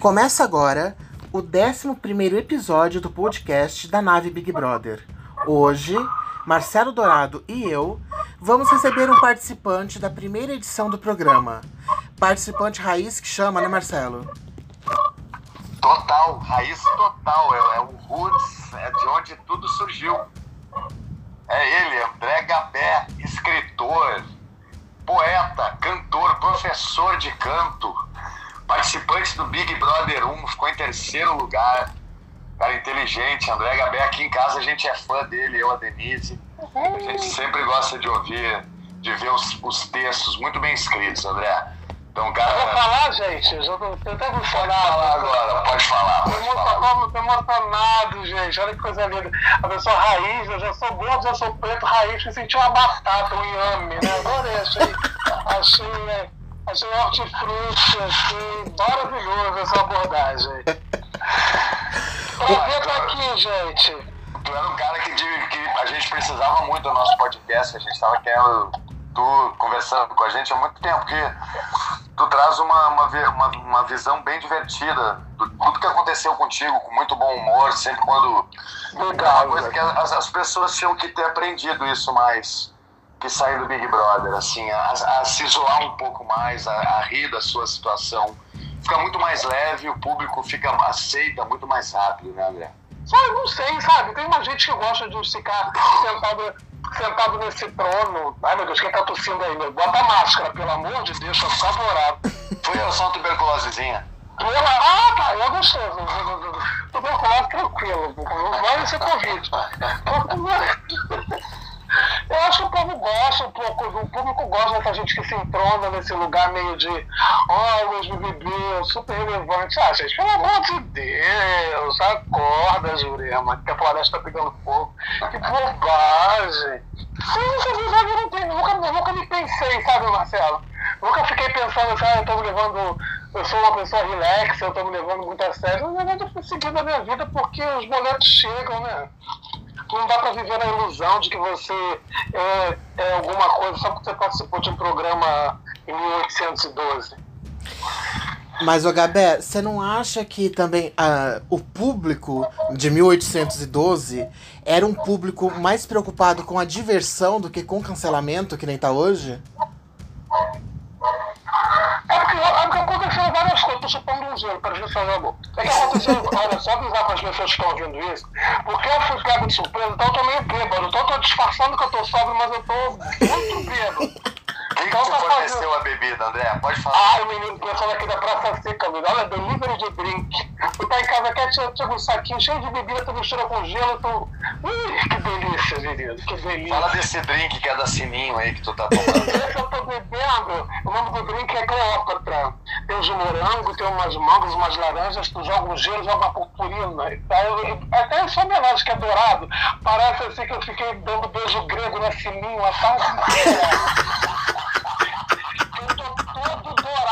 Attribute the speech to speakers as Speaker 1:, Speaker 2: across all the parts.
Speaker 1: Começa agora o 11 episódio do podcast da nave Big Brother. Hoje, Marcelo Dourado e eu vamos receber um participante da primeira edição do programa. Participante raiz que chama, né, Marcelo?
Speaker 2: Total, raiz total. É, é o Roots, é de onde tudo surgiu. É ele, André Gabé, escritor, poeta, cantor, professor de canto participante do Big Brother 1, ficou em terceiro lugar. Cara inteligente, André Gabé. Aqui em casa a gente é fã dele, eu, a Denise. A gente sempre gosta de ouvir, de ver os, os textos muito bem escritos, André.
Speaker 3: Então, cara. Eu vou falar, gente. Eu já tô tentando
Speaker 2: Pode falar agora, pode falar. Pode
Speaker 3: falar. Tô emocionado, gente. Olha que coisa linda. A pessoa raiz, eu já sou gordo, já sou preto, raiz, me senti uma batata, um yame, né? Adorei, achei. achei né? Achei hortifruti, assim, maravilhoso essa abordagem. Prazer estar aqui, gente.
Speaker 2: Tu era um cara que, que a gente precisava muito do nosso podcast, a gente estava querendo tu conversando com a gente há muito tempo, porque tu traz uma, uma, uma, uma visão bem divertida de tudo que aconteceu contigo, com muito bom humor, sempre quando. Legal. Coisa que as, as pessoas tinham que ter aprendido isso mais que saem do Big Brother, assim, a, a se isolar um pouco mais, a, a, rir da sua situação. Fica muito mais leve, o público fica aceita muito mais rápido, né, André?
Speaker 3: Só eu não sei, sabe? Tem uma gente que gosta de ficar sentado, sentado nesse trono. Ai meu Deus, quem tá tossindo aí? Bota a máscara, pelo amor de Deus, tô favorável.
Speaker 2: Foi eu, só uma tuberculosezinha.
Speaker 3: Ah, tá, é gostoso. Tuberculose tranquilo. Vai ser Covid. Eu acho que o povo gosta um pouco, o público gosta dessa gente que se entrona nesse lugar meio de oh, Luiz BBB, super relevante. Ah, gente, pelo amor de Deus, acorda, Jurema, que a floresta tá pegando fogo. Que bobagem. Eu nunca, nunca, nunca me pensei, sabe, Marcelo? Nunca fiquei pensando ah, eu tô me levando, eu sou uma pessoa relax, eu tô me levando muito a sério. Eu fui seguindo a minha vida porque os boletos chegam, né? Não dá para viver na ilusão de que você é, é, alguma coisa só porque você participou de um programa em 1812.
Speaker 1: Mas, o Gabé, você não acha que também uh, o público de 1812 era um público mais preocupado com a diversão do que com o cancelamento, que nem tá hoje?
Speaker 3: É porque, é porque zero, para ver olha, só avisar para as pessoas que estão ouvindo isso, porque eu fui pego de surpresa, então eu tô meio bêbado, então eu disfarçando que eu tô sóbrio, mas eu tô muito bêbado.
Speaker 2: Que, então, que tá forneceu fazendo... a bebida, André? Pode falar.
Speaker 3: Ah, o menino pensando aqui da Praça Seca, amigo. Olha, delivery de drink. Tu tá em casa quer tirar um saquinho cheio de bebida, tu mistura com gelo, tu. Ih, que delícia, menino. Que delícia.
Speaker 2: Fala desse drink que é da Sininho aí que tu tá tomando.
Speaker 3: Esse eu tô bebendo. O nome do drink é Cleópatra. Tem uns morango, tem umas mangos, umas laranjas, tu joga um gelo, joga uma purpurina. Até esse homenagem que é dourado. Parece assim que eu fiquei dando beijo grego na Sininho a tarde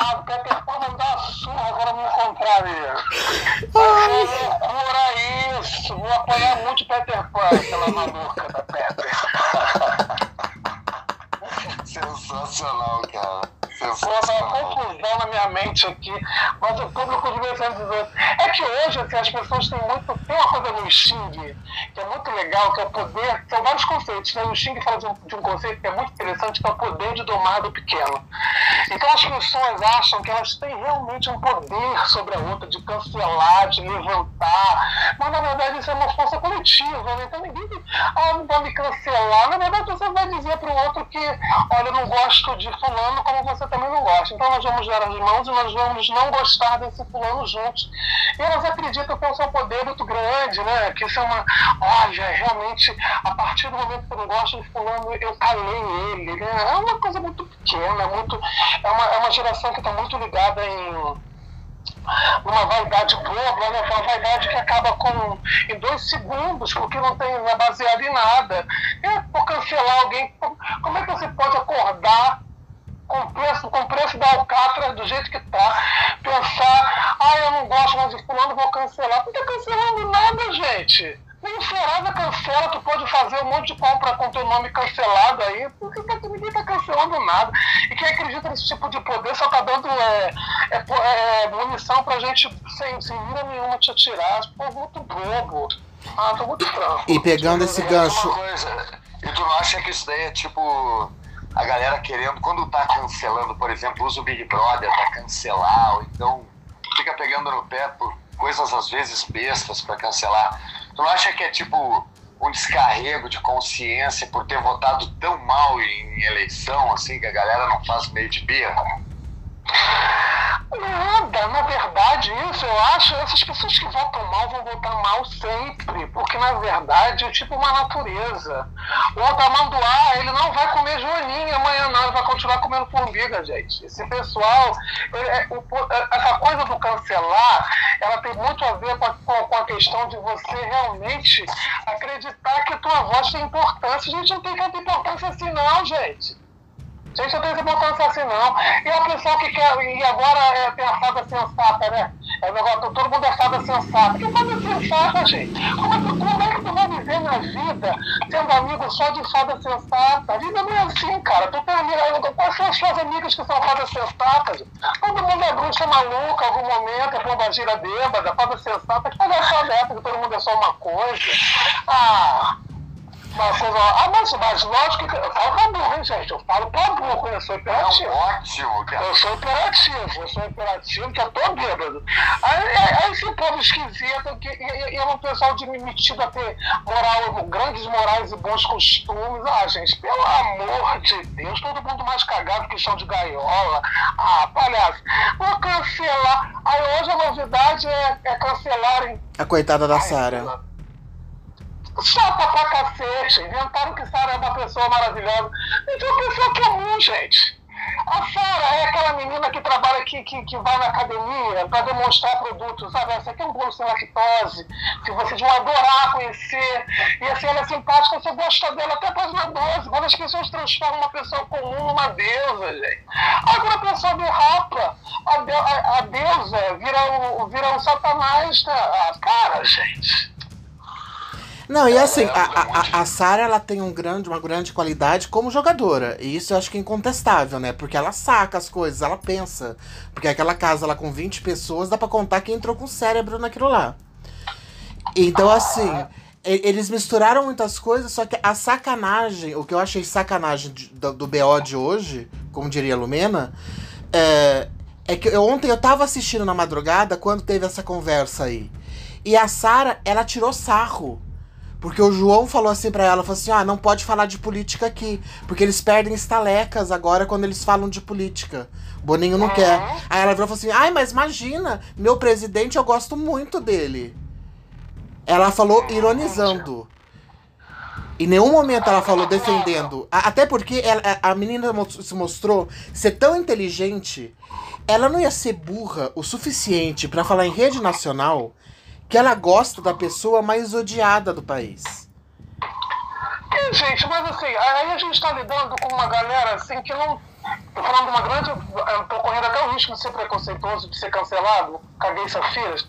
Speaker 3: inteira. Peter Pan dar uma surra agora me encontrar ali. Loucura isso! Vou apanhar muito Peter Pan, aquela maluca da Peter.
Speaker 2: Sensacional, cara.
Speaker 3: Pô, uma confusão na minha mente aqui, mas o público ser dizer. É que hoje assim, as pessoas têm muito. Tem uma coisa no Xing que é muito legal, que é o poder. São vários conceitos, né? O Xing fala de um, de um conceito que é muito interessante, que é o poder de domar do pequeno. Então as pessoas acham que elas têm realmente um poder sobre a outra, de cancelar, de levantar. Mas na verdade isso é uma força coletiva, né? Então ninguém. Ah, não vai me cancelar. Na verdade você vai dizer para o outro que, olha, eu não gosto de fulano como você você também não gosta. Então nós vamos dar as mãos e nós vamos não gostar desse fulano juntos. E elas acreditam é um seu poder muito grande, né? Que isso é uma. Olha, realmente, a partir do momento que eu não gosto de fulano, eu calei ele. Né? É uma coisa muito pequena, muito, é, uma, é uma geração que está muito ligada em uma vaidade boba, né? uma vaidade que acaba com, em dois segundos, porque não, tem, não é baseado em nada. É por cancelar alguém, como é que você pode acordar com preço, com preço da Alcatra do jeito que tá, pensar, ah, eu não gosto mais de fulano, vou cancelar. Não tá cancelando nada, gente. Nem Serasa cancela, tu pode fazer um monte de compra com teu nome cancelado aí, porque tá, ninguém tá cancelando nada. E quem acredita nesse tipo de poder só tá dando é, é, é, munição pra gente sem, sem mira nenhuma te atirar. Pô, muito bobo. Ah, tô muito franco.
Speaker 1: E pegando esse gancho.
Speaker 2: Coisa, e tu não acha que isso daí é tipo a galera querendo, quando tá cancelando, por exemplo, usa o Big Brother pra cancelar, ou então fica pegando no pé por coisas às vezes bestas para cancelar. Tu não acha que é tipo um descarrego de consciência por ter votado tão mal em eleição, assim, que a galera não faz meio de birra?
Speaker 3: Nada, na verdade, isso eu acho, essas pessoas que votam mal vão votar mal sempre, porque na verdade é tipo uma natureza. O Otamanduá, ele não vai comer joaninha amanhã, não, ele vai continuar comendo formiga, gente. Esse pessoal, é, o, é, essa coisa do cancelar, ela tem muito a ver com a, com a questão de você realmente acreditar que a tua voz tem importância. A gente não tem tanta importância assim, não, gente. Gente, eu tenho importância assim não. E a pessoa que quer. E agora é, tem a fada sensata, né? É negócio, todo mundo é fada sensata. Que fada sensata, gente? Como, é como é que tu vai viver na vida sendo amigo só de fada sensata? A vida não é assim, cara. Tu tem amigo. Quais são as suas amigas que são fadas sensatas? Todo mundo é bruxa maluca algum momento, é pomba gira bêbada, fada sensata. Que palhaçada é essa que todo mundo é só uma coisa? Ah! Mas, ah, mas, mas lógico que eu falo pra burro, hein, gente? Eu falo pra burro, eu sou imperativo.
Speaker 2: É ótimo, cara.
Speaker 3: Eu sou imperativo, eu sou imperativo, que eu tô bêbado. Aí, aí esse povo esquisito, que, e, e é um pessoal de metido a ter moral, grandes morais e bons costumes. Ah, gente, pelo amor de Deus, todo mundo mais cagado que chão de gaiola. Ah, palhaço, vou cancelar. Aí hoje a novidade é, é cancelarem.
Speaker 1: A coitada da Sara
Speaker 3: chata pra cacete. Inventaram que Sara é uma pessoa maravilhosa. Então, é uma pessoa comum, gente. A Sara é aquela menina que trabalha aqui, que, que vai na academia para demonstrar produtos, sabe? Essa aqui é um bolo sem lactose, que vocês vão adorar conhecer. E assim, ela é simpática, você gosta dela até página 12. Quando as pessoas transformam uma pessoa comum numa deusa, gente. Agora a pessoa derrapa, a, de, a, a deusa vira o, vira o satanás. Né? Ah, gente.
Speaker 1: Não, e assim, a, a, a Sarah ela tem um grande, uma grande qualidade como jogadora. E isso eu acho que é incontestável, né? Porque ela saca as coisas, ela pensa. Porque aquela casa lá com 20 pessoas, dá pra contar quem entrou com cérebro naquilo lá. Então, assim, eles misturaram muitas coisas, só que a sacanagem, o que eu achei sacanagem do, do BO de hoje, como diria a Lumena, é, é que eu, ontem eu tava assistindo na madrugada quando teve essa conversa aí. E a Sara, ela tirou sarro porque o João falou assim para ela, falou assim: "Ah, não pode falar de política aqui, porque eles perdem estalecas agora quando eles falam de política". Boninho não quer. Aí ela virou e falou assim: "Ai, mas imagina, meu presidente, eu gosto muito dele". Ela falou ironizando. Em nenhum momento ela falou defendendo. Até porque ela, a menina se mostrou ser tão inteligente. Ela não ia ser burra o suficiente para falar em rede nacional que ela gosta da pessoa mais odiada do país.
Speaker 3: É, gente, mas assim, aí a gente está lidando com uma galera assim que não. Tô falando de uma grande. Tô correndo até o risco de ser preconceituoso, de ser cancelado, caguei safiras.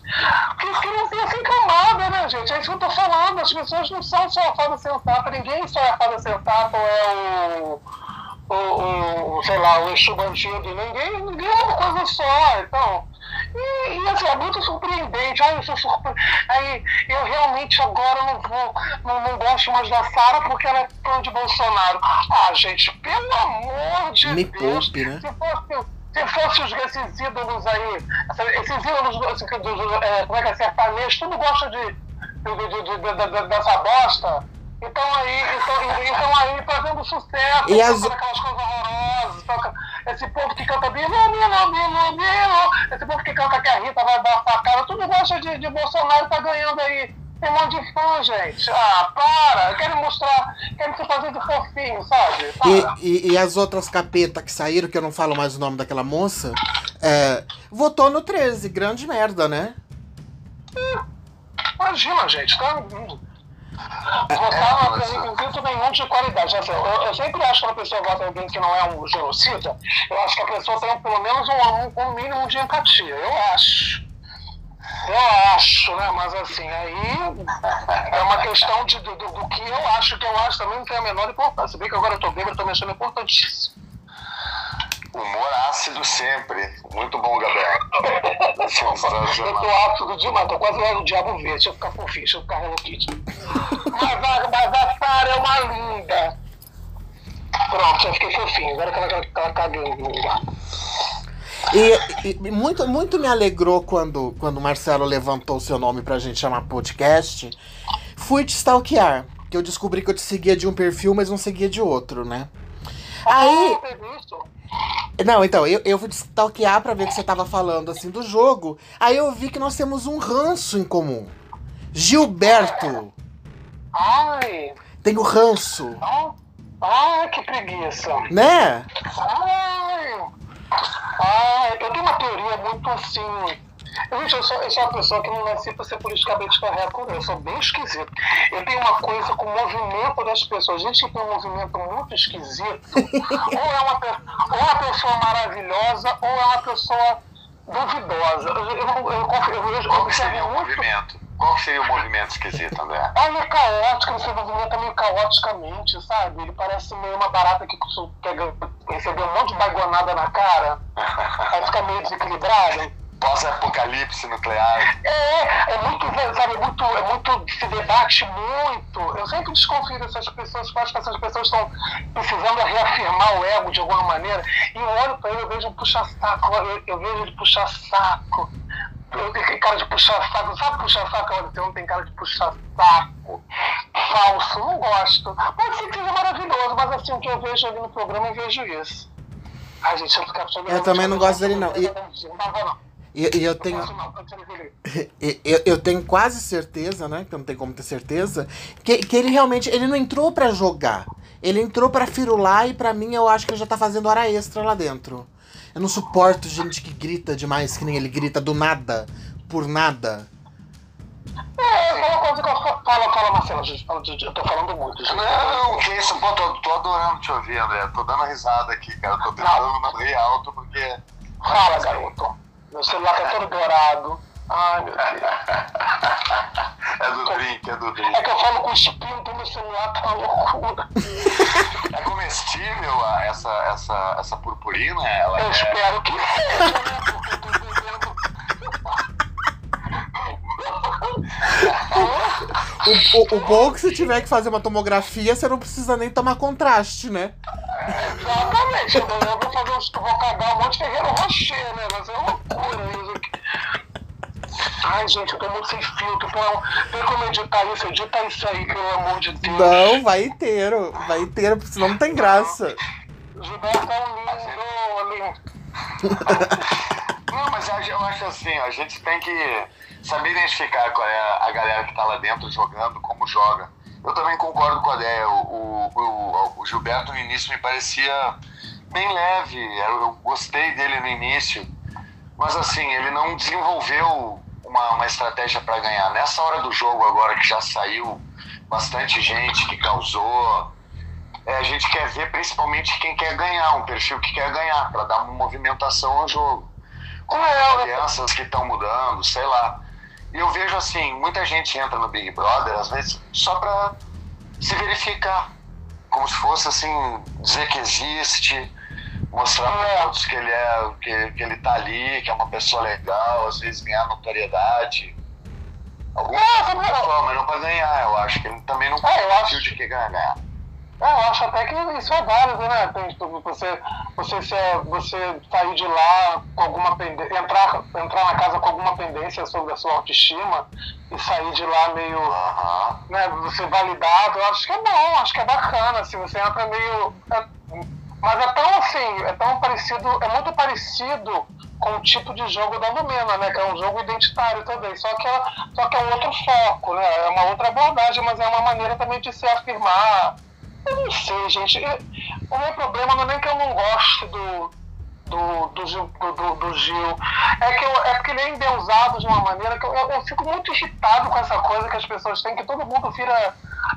Speaker 3: Que, que não tem assim camada, né, gente? É isso que eu tô falando. As pessoas não são só a fada sensata, ninguém só é a fada sensata ou é o. O, o, sei lá, o eixo bandido, ninguém, ninguém é uma coisa só, então. E, assim, é muito surpreendente. Ai, eu sou surpre... Aí eu realmente agora não vou, não, não gosto mais da Sara porque ela é fã de Bolsonaro. Ah, gente, pelo amor de
Speaker 1: Me
Speaker 3: Deus.
Speaker 1: Poupe, né?
Speaker 3: Se fosse, se fosse esses ídolos aí, esses ídolos, é, como é que é, sertanejo, tudo gosta de, de, de, de, de dessa bosta. Então aí, então, então aí fazendo sucesso,
Speaker 1: e as...
Speaker 3: aquelas coisas horrorosas, toca, esse povo que canta Bilo, Bilo, Bilo, Bilo, esse povo que canta que a Rita vai dar facada, tudo gosta de, de Bolsonaro, tá ganhando aí. Tem um monte de fã, gente. Ah, para! Querem mostrar, querem se fazer de fofinho, sabe?
Speaker 1: E, e, e, as outras capetas que saíram, que eu não falo mais o nome daquela moça, é, votou no 13, grande merda, né?
Speaker 3: Imagina, gente, tá votar é, não acredito nenhum de qualidade. Assim, eu, eu, sempre acho que a pessoa vota em alguém que não é um genocida, eu acho que a pessoa tem pelo menos um, um mínimo de empatia. Eu acho. Eu acho, né? Mas assim, aí é uma questão de, do, do, do, que eu acho, que eu acho também não tem a menor importância. Se bem que agora eu tô bêbado, eu tô me achando importantíssimo.
Speaker 2: ácido sempre. Muito bom, Gabriel.
Speaker 3: eu tô ácido demais, tô quase lá no Diabo Verde. Deixa eu ficar fofinho, deixa eu ficar Hello Kitty. mas, a, mas a Sarah é uma linda. Pronto, já fiquei fofinho. Agora que ela, ela caguei no lugar.
Speaker 1: E, e, muito, muito me alegrou quando, quando o Marcelo levantou o seu nome pra gente chamar podcast. Fui te stalkear. Que eu descobri que eu te seguia de um perfil, mas não seguia de outro, né? Aí. Não, então, eu, eu fui stalkear pra ver que você tava falando assim do jogo. Aí eu vi que nós temos um ranço em comum. Gilberto.
Speaker 3: Ai.
Speaker 1: Tem o ranço.
Speaker 3: Ai, que preguiça.
Speaker 1: Né?
Speaker 3: Ai. Ai, eu tenho uma teoria muito assim Gente, eu sou, eu sou uma pessoa que não nasci para ser politicamente correto, eu sou bem esquisito. Eu tenho uma coisa com o movimento das pessoas. Gente que tem um movimento muito esquisito, ou é uma, ou é uma pessoa maravilhosa, ou é uma pessoa duvidosa. Eu, eu, eu, eu,
Speaker 2: Qual seria o movimento? Qual seria o movimento esquisito, André?
Speaker 3: Ah, ele é caótico, ele se movimenta meio caoticamente, sabe? Ele parece meio uma barata que pega, recebeu um monte de bagonada na cara, aí fica meio desequilibrado
Speaker 2: pós-apocalipse nuclear.
Speaker 3: É, é muito, sabe, é muito, é muito, se debate muito. Eu sempre desconfio dessas pessoas, acho que essas pessoas estão precisando reafirmar o ego de alguma maneira. E eu olho para ele, eu vejo um puxa-saco, eu, eu, vejo ele puxa-saco. Eu tenho cara de puxa-saco, sabe puxa-saco? Olha, não tem cara de puxa-saco. Falso, não gosto. Pode ser que seja maravilhoso, mas assim, o que eu vejo ali no programa, eu vejo isso. Ai, gente, eu,
Speaker 1: eu também não gosto dele, não. E...
Speaker 3: Não, não, não.
Speaker 1: E, e eu tenho. eu, eu tenho quase certeza, né? Que não tem como ter certeza. Que, que ele realmente. Ele não entrou para jogar. Ele entrou para firular e para mim eu acho que ele já tá fazendo hora extra lá dentro. Eu não suporto gente que grita demais, que nem ele grita do nada, por nada.
Speaker 3: É, uma coisa que eu falo, fala, Marcelo, eu tô falando muito. Gente.
Speaker 2: Não, que isso, pô, tô, tô adorando te ouvir, André. Tô dando risada aqui, cara. Tô tentando não rir alto porque.
Speaker 3: Fala, garoto. Meu celular tá todo dourado. Ai, meu Deus.
Speaker 2: É do drink, é do drink.
Speaker 3: É que eu falo com espinho, então meu celular tá uma loucura.
Speaker 2: É comestível essa, essa, essa purpurina? Ela
Speaker 3: eu
Speaker 2: é...
Speaker 3: espero que seja, né? Porque eu tô vivendo.
Speaker 1: O, o, o bom é que se tiver que fazer uma tomografia, você não precisa nem tomar contraste, né?
Speaker 3: Exatamente. Eu vou fazer uns. Vou cagar um monte de Ferreiro Rocher, né? Mas é loucura isso aqui. Ai, gente, eu tô muito sem filtro. Pô, tem como editar isso? Edita isso aí, pelo amor de Deus.
Speaker 1: Não, vai inteiro. Vai inteiro, porque senão não tem graça.
Speaker 3: Gilberto é um lindo, lindo.
Speaker 2: Não, mas eu acho assim, a gente tem que saber identificar qual é a galera que tá lá dentro jogando, como joga. Eu também concordo com a ideia. O, o, o, Gilberto no início me parecia bem leve, eu gostei dele no início, mas assim, ele não desenvolveu uma, uma estratégia para ganhar. Nessa hora do jogo agora que já saiu bastante gente que causou, é, a gente quer ver principalmente quem quer ganhar, um perfil que quer ganhar, para dar uma movimentação ao jogo. Como é, alianças que estão mudando, sei lá. E eu vejo assim, muita gente entra no Big Brother, às vezes, só para se verificar. Como se fosse assim, dizer que existe, mostrar para todos que ele é, que, que ele tá ali, que é uma pessoa legal, às vezes ganhar notoriedade. Alguma pessoa, mas não para ganhar, eu acho que ele também não
Speaker 3: é, eu acho...
Speaker 2: de que ganhar.
Speaker 3: É, eu acho até que isso é válido, né? Você, você, se, você sair de lá com alguma pendência, entrar, entrar na casa com alguma pendência sobre a sua autoestima e sair de lá meio, né, você validado, eu acho que é bom, acho que é bacana, assim, você entra meio... É, mas é tão assim, é tão parecido, é muito parecido com o tipo de jogo da Lumena, né? Que é um jogo identitário também, só que, é, só que é um outro foco, né? É uma outra abordagem, mas é uma maneira também de se afirmar eu não sei, gente. o meu problema não é nem que eu não gosto do, do, do, Gil, do, do, Gil. É, que eu, é porque ele é endeusado de uma maneira que eu, eu, eu, fico muito irritado com essa coisa que as pessoas têm, que todo mundo vira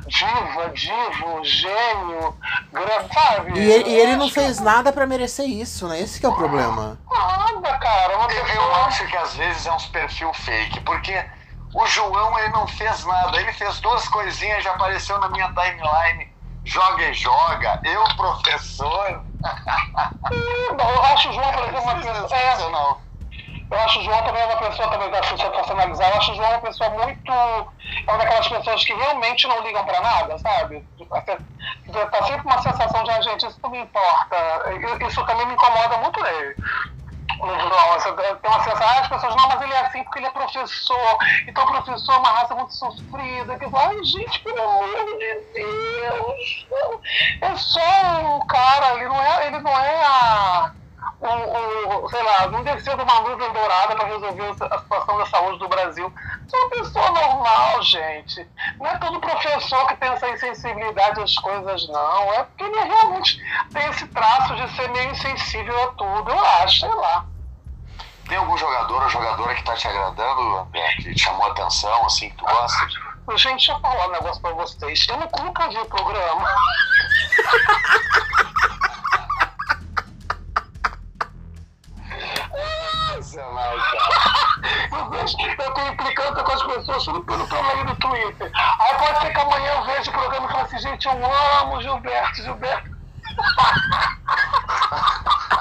Speaker 3: diva, divo, gênio, grande, sabe?
Speaker 1: E ele, e ele não fez que... nada para merecer isso, né? Esse que é o problema.
Speaker 3: Nada, cara.
Speaker 2: Uma pessoa... eu, eu acho que às vezes é uns perfil fake, porque o João ele não fez nada. Ele fez duas coisinhas, já apareceu na minha timeline joga e joga, eu professor.
Speaker 3: eu acho o João, por é uma pessoa. É, eu acho o João também uma pessoa, também, você fosse analisar, eu acho o João uma pessoa muito. É uma daquelas pessoas que realmente não ligam pra nada, sabe? Tá sempre uma sensação de, ah, gente, isso não me importa. Isso também me incomoda muito nele tem uma sensação, ah, as pessoas, não, mas ele é assim porque ele é professor. Então, professor é uma raça muito sofrida. Que ai, gente, pelo amor de Deus. É só um cara, ele não é, ele não é a o, o, sei lá, não desceu de uma nuvem dourada para resolver a situação da saúde do Brasil. É uma pessoa normal, gente. Não é todo professor que tem essa insensibilidade às coisas, não. É porque ele realmente tem esse traço de ser meio insensível a tudo, eu acho, sei lá.
Speaker 2: Tem algum jogador ou jogadora que tá te agradando, que te chamou a atenção, assim, que tu gosta?
Speaker 3: Gente, deixa eu falar um negócio pra vocês. Eu nunca vi o programa. Eu tô implicando com as pessoas tudo pelo tamanho do Twitter. Aí pode ser que amanhã eu veja o programa e fale assim, gente, eu amo Gilberto, Gilberto.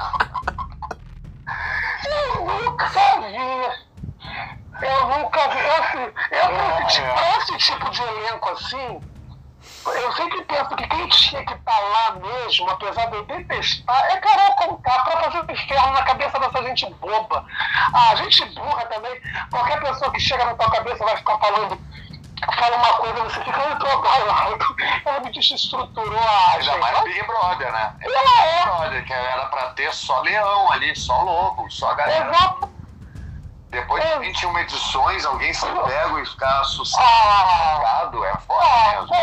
Speaker 3: eu nunca vi. Eu nunca vi. Assim, eu, esse, esse tipo de elenco assim, eu sempre penso que quem tinha que estar tá lá mesmo, apesar de eu detestar, é Carol Conká pra fazer o inferno na cabeça dessa gente boba. A gente burra também. Qualquer pessoa que chega na tua cabeça vai ficar falando fala uma coisa, você fica muito abalado. Ela me desestruturou a
Speaker 2: Ainda mais o Big Brother, né?
Speaker 3: Ela é.
Speaker 2: Big Brother, que era pra ter só leão ali, só lobo, só galera.
Speaker 3: Exato.
Speaker 2: Depois de 21 edições, alguém se pega e ficar assustado. É foda ah, mesmo. Pô,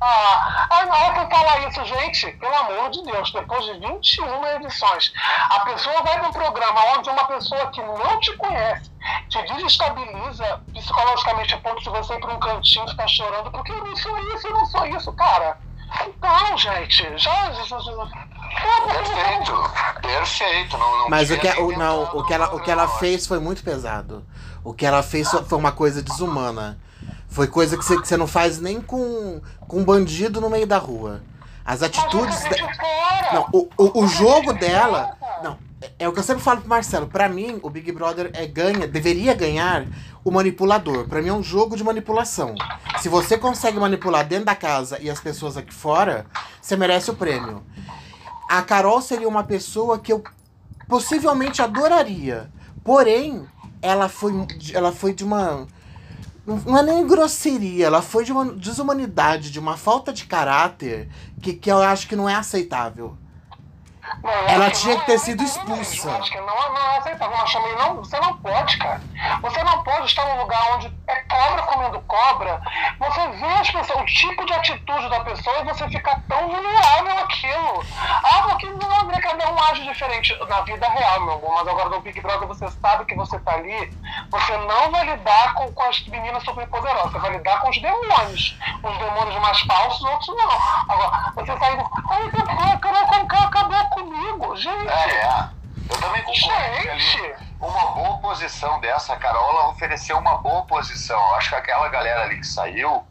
Speaker 3: ah, ah, na hora que eu falar isso, gente, pelo amor de Deus, depois de 21 edições, a pessoa vai para um programa onde uma pessoa que não te conhece te desestabiliza psicologicamente a ponto de você ir para um cantinho e ficar chorando, porque eu não sou isso, eu não sou isso, cara. Então, gente, já. já, já
Speaker 2: Perfeito, perfeito. Não, não
Speaker 1: Mas o que, o, não, o, que ela, o que ela fez foi muito pesado. O que ela fez foi uma coisa desumana. Foi coisa que você, que você não faz nem com, com um bandido no meio da rua. As atitudes. De... Não, o, o, o jogo dela. Não, é o que eu sempre falo pro Marcelo. Para mim, o Big Brother é ganha, deveria ganhar o manipulador. Para mim é um jogo de manipulação. Se você consegue manipular dentro da casa e as pessoas aqui fora, você merece o prêmio. A Carol seria uma pessoa que eu possivelmente adoraria. Porém, ela foi, ela foi de uma. Não é nem grosseria, ela foi de uma desumanidade, de uma falta de caráter que, que eu acho que não é aceitável. Ela tinha que ter sido expulsa.
Speaker 3: acho que não, não é aceitável. Mas também não, você não pode, cara. Você não pode estar num lugar onde é cobra comendo cobra. Você vê as pessoas, o tipo de atitude da pessoa e você fica tão vulnerável àquilo. Ah, porque não é cada um age diferente na vida real, meu amor. Mas agora no Big Brother você sabe que você tá ali, você não vai lidar com, com as meninas superpoderosas, você vai lidar com os demônios. Os demônios mais falsos, outros não. Agora, você sai. Ai, a Carol Conká acabou comigo, gente.
Speaker 2: É, é. Eu também concordo. Gente. Uma boa posição dessa, a Carola ofereceu uma boa posição. Acho que aquela galera ali que saiu,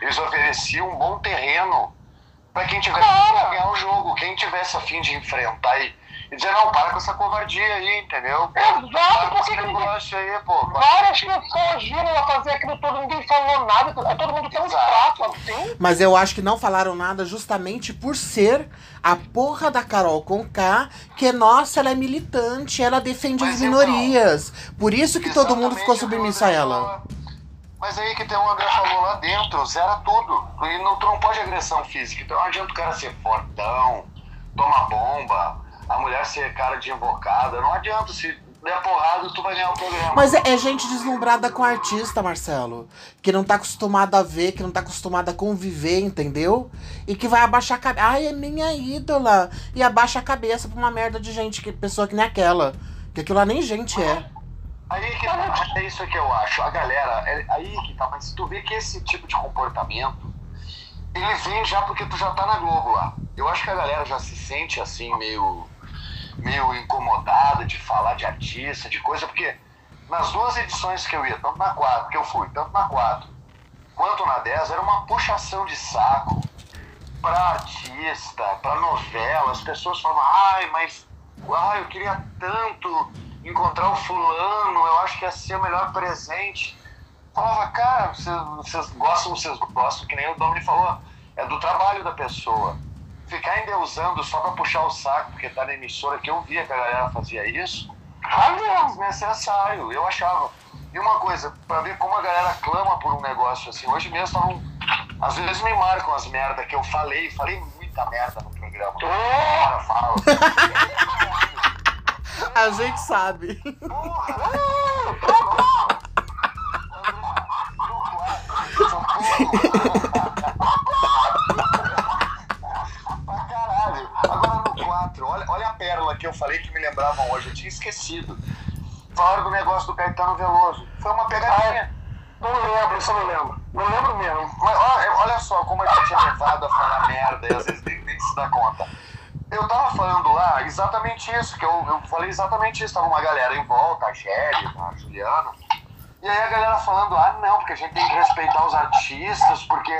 Speaker 2: eles ofereciam um bom terreno para quem tivesse a ganhar o jogo. Quem tivesse a fim de enfrentar e e dizer, não, para com essa covardia aí, entendeu?
Speaker 3: Exato, porque
Speaker 2: que negócio aí, pô.
Speaker 3: Várias pessoas viram ela fazer aquilo todo, ninguém falou nada, todo mundo tão fraco assim.
Speaker 1: Mas eu acho que não falaram nada justamente por ser a porra da Carol Conká, que, nossa, ela é militante, ela defende Mas as então, minorias. Então, por isso que todo mundo ficou submisso a ela.
Speaker 2: Mas aí que tem o André falou lá dentro, zera tudo. E não, tu não pode agressão física. Então não adianta o cara ser fortão, tomar bomba, a mulher ser cara de invocada. Não adianta, se der porrada, tu vai ganhar o programa.
Speaker 1: Mas é, é, gente deslumbrada com artista, Marcelo. Que não tá acostumada a ver, que não tá acostumada a conviver, entendeu? E que vai abaixar a cabeça. Ai, é minha ídola. E abaixa a cabeça pra uma merda de gente, que pessoa que nem aquela. Que aquilo lá nem gente é.
Speaker 2: Aí que tá, é isso que eu acho. A galera, é aí que tá, mas tu vê que esse tipo de comportamento, ele vem já porque tu já tá na Globo lá. Eu acho que a galera já se sente assim, meio meio incomodada de falar de artista, de coisa, porque nas duas edições que eu ia, tanto na 4, que eu fui, tanto na 4 quanto na 10, era uma puxação de saco para artista, para novela. As pessoas falam, ai, mas Ah, eu queria tanto encontrar o fulano, eu acho que ia ser o melhor presente. Falava, cara, vocês, vocês gostam, vocês gostam, que nem o Domini falou, é do trabalho da pessoa. Ficar endeusando só pra puxar o saco, porque tá na emissora, que eu via que a galera fazia isso, é desnecessário, eu achava. E uma coisa, pra ver como a galera clama por um negócio assim, hoje mesmo estavam. Às vezes me marcam as merdas que eu falei, falei muita merda no programa. Cara, fala.
Speaker 1: A gente sabe.
Speaker 2: Pra caralho. Agora no 4, olha, olha a pérola que eu falei que me lembravam hoje, eu tinha esquecido. Falaram do negócio do Caetano Veloso. Foi uma pegadinha.
Speaker 3: Não lembro, isso eu não lembro. Não lembro mesmo.
Speaker 2: Mas olha, olha só como a gente é levado a falar merda e às vezes nem, nem se dá conta. Eu tava falando lá exatamente isso, que eu, eu falei exatamente isso. Tava uma galera em volta, a Shelly, a Juliana. E aí a galera falando, ah não, porque a gente tem que respeitar os artistas, porque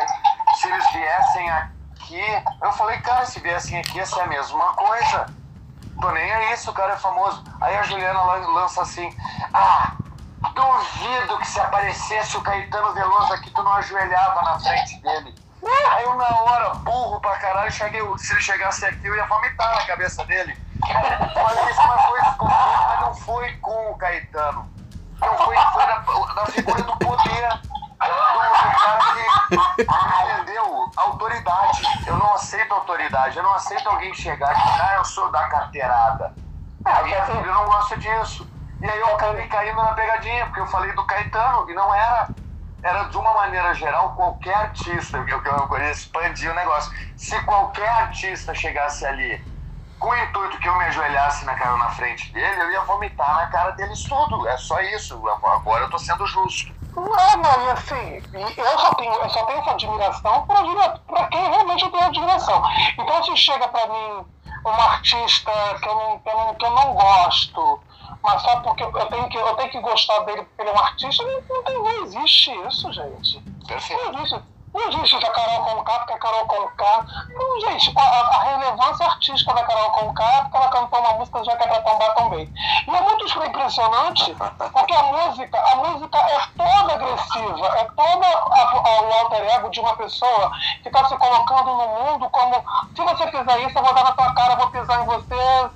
Speaker 2: se eles viessem aqui. Eu falei, cara, se viessem aqui ia ser a mesma coisa. Tô nem aí se o cara é famoso. Aí a Juliana lan- lança assim, ah, duvido que se aparecesse o Caetano Veloso aqui, tu não ajoelhava na frente dele. Aí eu na hora, burro pra caralho, cheguei, se ele chegasse aqui eu ia vomitar na cabeça dele. Isso, mas foi mas não foi com o Caetano. Não foi, foi da, da figura do poder. Que entendeu? Autoridade. Eu não aceito autoridade. Eu não aceito alguém chegar e ah, eu sou da carteirada. A minha filha não gosta disso. E aí eu acabei caindo na pegadinha, porque eu falei do Caetano, e não era. Era de uma maneira geral, qualquer artista, eu, eu, eu queria expandir o negócio. Se qualquer artista chegasse ali com o intuito que eu me ajoelhasse na cara na frente dele, eu ia vomitar na cara deles tudo. É só isso. Agora eu tô sendo justo.
Speaker 3: Não, mas assim, eu só tenho, eu só tenho essa admiração pra quem realmente eu tenho admiração. Então se chega pra mim um artista que eu não, que eu não, que eu não gosto, mas só porque eu tenho que, eu tenho que gostar dele porque ele é um artista, não, não, não existe isso, gente. Não existe. Não existe a Carol Conká porque a Carol Conká. Não, gente, a, a- relevância artística da Carol Conká é porque ela cantou uma música já que é pra tombar também. E é muito impressionante porque a música, a música é toda agressiva, é toda a- a- o alter ego de uma pessoa que está se colocando no mundo como se você fizer isso, eu vou dar na tua cara, eu vou pisar em você,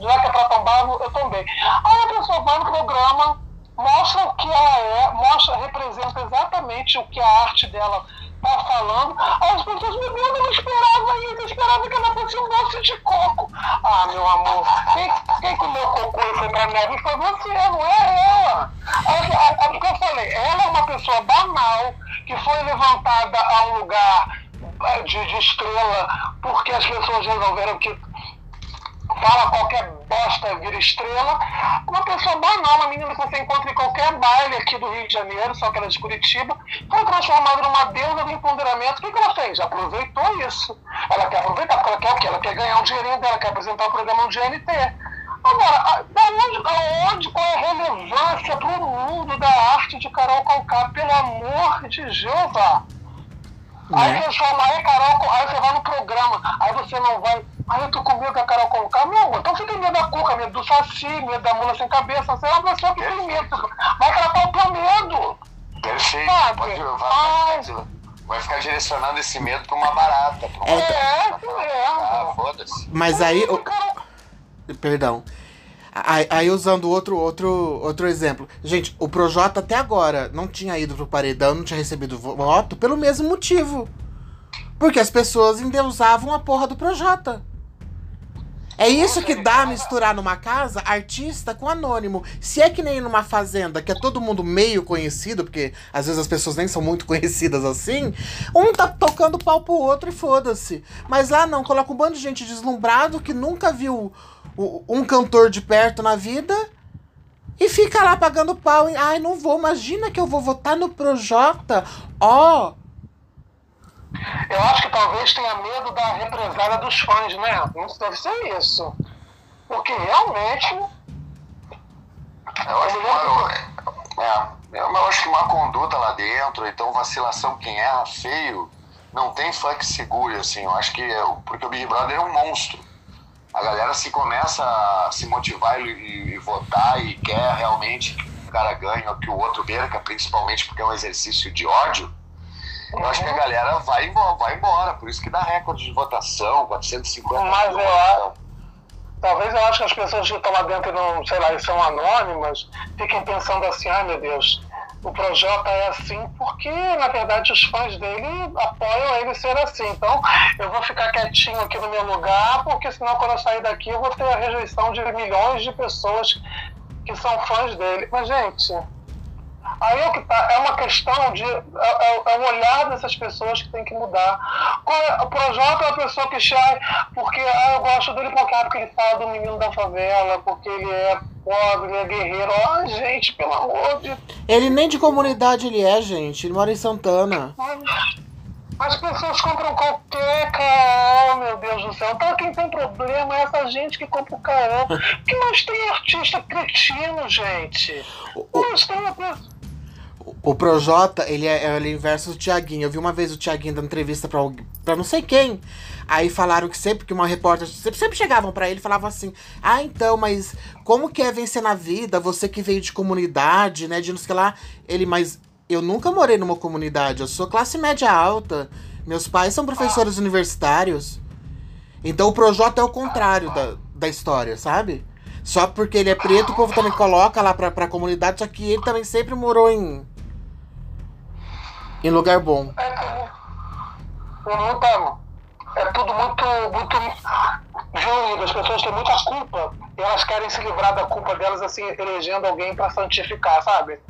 Speaker 3: já que é pra tombar, eu também. Aí a pessoa vai no programa, mostra o que ela é, mostra, representa exatamente o que a arte dela tá falando. As pessoas, meu Deus, eu não esperava isso, eu esperava que ela fosse um doce de coco. Ah, meu amor, quem, quem comeu cocô e foi pra neve foi você, não é ela. É porque eu falei, ela é uma pessoa banal, que foi levantada a um lugar eh, de, de estrela, porque as pessoas resolveram que fala qualquer bosta, vira estrela. Uma pessoa banal, uma menina que você encontra em qualquer baile aqui do Rio de Janeiro, só que ela é de Curitiba, foi transformada numa deusa do empoderamento. O que, que ela fez? Aproveitou isso. Ela quer aproveitar, porque ela quer o quê? Ela quer ganhar um dinheirinho dela, quer apresentar o programa no GNT. Agora, da onde, aonde, qual é a relevância para o mundo da arte de Carol Conká? Pelo amor de Jeová! Aí
Speaker 1: Né?
Speaker 3: você chama, aí Carol, aí você vai no programa, aí você não vai. Aí eu tô com medo da Carol. Meu amor, então você tem medo da cuca, medo do saci, medo da mula sem cabeça. Você é uma pessoa que tem medo. Vai tratar o teu medo.
Speaker 2: Perfeito.
Speaker 3: Sabe?
Speaker 2: Pode, vai,
Speaker 3: Ai.
Speaker 2: vai, vai ficar direcionando esse medo pra uma barata. Pra uma
Speaker 1: É,
Speaker 3: É,
Speaker 2: pra-
Speaker 3: isso mesmo.
Speaker 2: Ah, foda-se.
Speaker 1: Mas aí.
Speaker 3: Carol-
Speaker 1: Perdão. Aí, aí usando outro, outro, outro exemplo. Gente, o Projota até agora não tinha ido pro paredão, não tinha recebido vo- voto pelo mesmo motivo. Porque as pessoas endeusavam a porra do Projota. É isso que dá misturar numa casa artista com anônimo. Se é que nem numa fazenda, que é todo mundo meio conhecido, porque às vezes as pessoas nem são muito conhecidas assim, um tá tocando pau pro outro e foda-se. Mas lá não, coloca um bando de gente deslumbrado que nunca viu um cantor de perto na vida e fica lá pagando pau. Ai, não vou, imagina que eu vou votar no Projota. Ó,
Speaker 3: Eu acho que talvez tenha medo da represália dos fãs, né? Não deve ser isso. Porque realmente.
Speaker 2: Eu acho, que uma, é, eu, eu acho que uma conduta lá dentro, então vacilação, quem erra feio, não tem fã que segure, assim. Eu acho que é, porque o Big Brother é um monstro. a galera se começa a se motivar e, e, e votar e quer realmente que o cara ganhe ou que o outro perca, principalmente porque é um exercício de ódio, eu acho que a galera vai embora, vai embora. Por isso que dá recorde de votação, 450
Speaker 3: Mas
Speaker 2: milhões.
Speaker 3: eu
Speaker 2: então.
Speaker 3: Talvez eu acho que as pessoas que estão lá dentro e não, sei lá, são anônimas, fiquem pensando assim, ai meu Deus, o Projota é assim porque, na verdade, os fãs dele apoiam ele ser assim. Então, eu vou ficar quietinho aqui no meu lugar, porque senão quando eu sair daqui eu vou ter a rejeição de milhões de pessoas que são fãs dele. Mas, gente, Aí é, que tá, é uma questão de. É, é, é, o olhar dessas pessoas que tem que mudar. É, o Projota é a pessoa que chega porque ah, eu gosto dele porque, ah, porque ele fala do menino da favela, porque ele é pobre, ele é guerreiro. Ah, gente, pelo amor de
Speaker 1: Ele nem de comunidade ele é, gente. Ele mora em Santana.
Speaker 3: As pessoas compram qualquer caô, meu Deus do céu. Então quem tem problema é essa gente que compra o caô. Porque nós tem artista cretino, gente. Nós tem
Speaker 1: o Projota, ele é, ele é inverso do Tiaguinho. Eu vi uma vez o Tiaguinho dando entrevista pra, pra não sei quem. Aí falaram que sempre que uma repórter. Sempre, sempre chegavam para ele e falavam assim: Ah, então, mas como que é vencer na vida? Você que veio de comunidade, né? De não sei lá. Ele, mas eu nunca morei numa comunidade. Eu sou classe média alta. Meus pais são professores universitários. Então o Projota é o contrário da, da história, sabe? Só porque ele é preto, o povo também coloca lá pra, pra comunidade, só que ele também sempre morou em em lugar bom.
Speaker 3: É tudo, muita, é tudo muito, muito diluído. As pessoas têm muita culpa e elas querem se livrar da culpa delas, assim, elegendo alguém para santificar, sabe?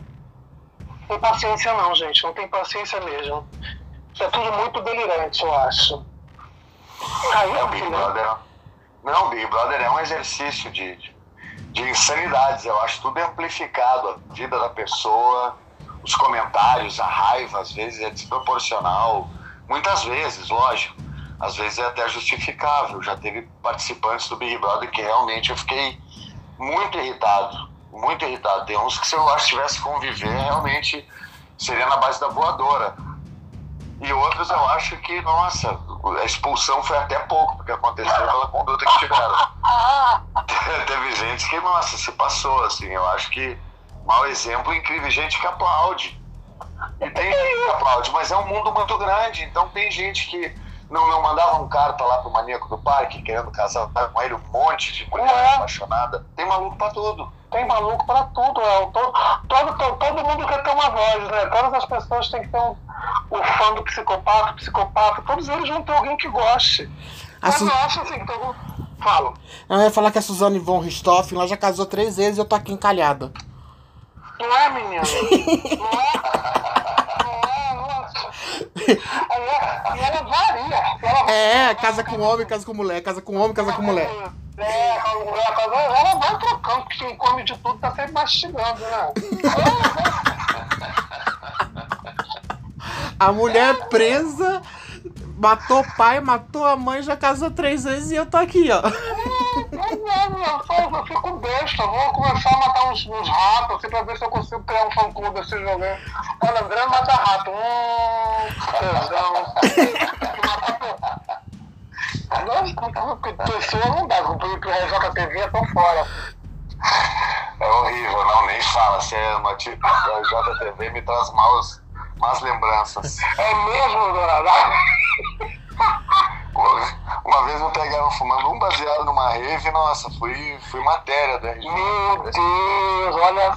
Speaker 3: Não tem paciência não, gente. Não tem paciência mesmo. Isso é tudo muito delirante, eu acho.
Speaker 2: Aí, é, o Big Brother. Não, Big Brother é um exercício de, de insanidades. Eu acho tudo amplificado. A vida da pessoa os comentários, a raiva, às vezes é desproporcional. Muitas vezes, lógico. Às vezes é até justificável. Já teve participantes do Big Brother que realmente eu fiquei muito irritado. Muito irritado. Tem uns que se eu acho que tivesse que conviver, realmente seria na base da voadora. E outros eu acho que, nossa, a expulsão foi até pouco, porque aconteceu pela conduta que tiveram. Teve gente que, nossa, se passou, assim. Eu acho que mau exemplo incrível, gente que aplaude. E tem gente que aplaude, mas é um mundo muito grande, então tem gente que não, não mandava um carta lá pro maníaco do parque querendo casar com ele, um monte de mulher é. apaixonada. Tem maluco pra tudo.
Speaker 3: Tem maluco pra tudo, é. Todo, todo, todo, todo mundo quer ter uma voz, né? Todas as pessoas têm que ter um, o fã do psicopata, psicopata, todos eles vão ter alguém que goste. Mas Su... eu acho assim, todo Fala.
Speaker 1: Eu ia falar que a Suzane von Richthofen, ela já casou três vezes e eu tô aqui encalhada.
Speaker 3: Não é, menino? Não é? Não é, nossa. E ela varia. Ela
Speaker 1: é, casa com homem, casa com mulher, casa com homem, casa com mulher.
Speaker 3: É, a mulher, casa, ela vai trocando, porque quem come de tudo tá sempre mastigando, né?
Speaker 1: A mulher presa, matou o pai, matou a mãe, já casou três vezes e eu tô aqui, ó.
Speaker 3: Não, não, eu fico besta. Vou começar a matar uns, uns ratos assim, pra ver se eu consigo criar um fã-clube assim jogando. Olha, André mata rato. Hum, tesão. Não, pessoa não dá, porque o RJTV é tão fora.
Speaker 2: É horrível, não, nem fala. Você é uma tipo, a JTV me traz maus, más lembranças.
Speaker 3: É mesmo, Dourado?
Speaker 2: Uma vez me pegaram fumando um baseado numa rave, nossa, fui, fui matéria da
Speaker 3: Meu Deus, olha.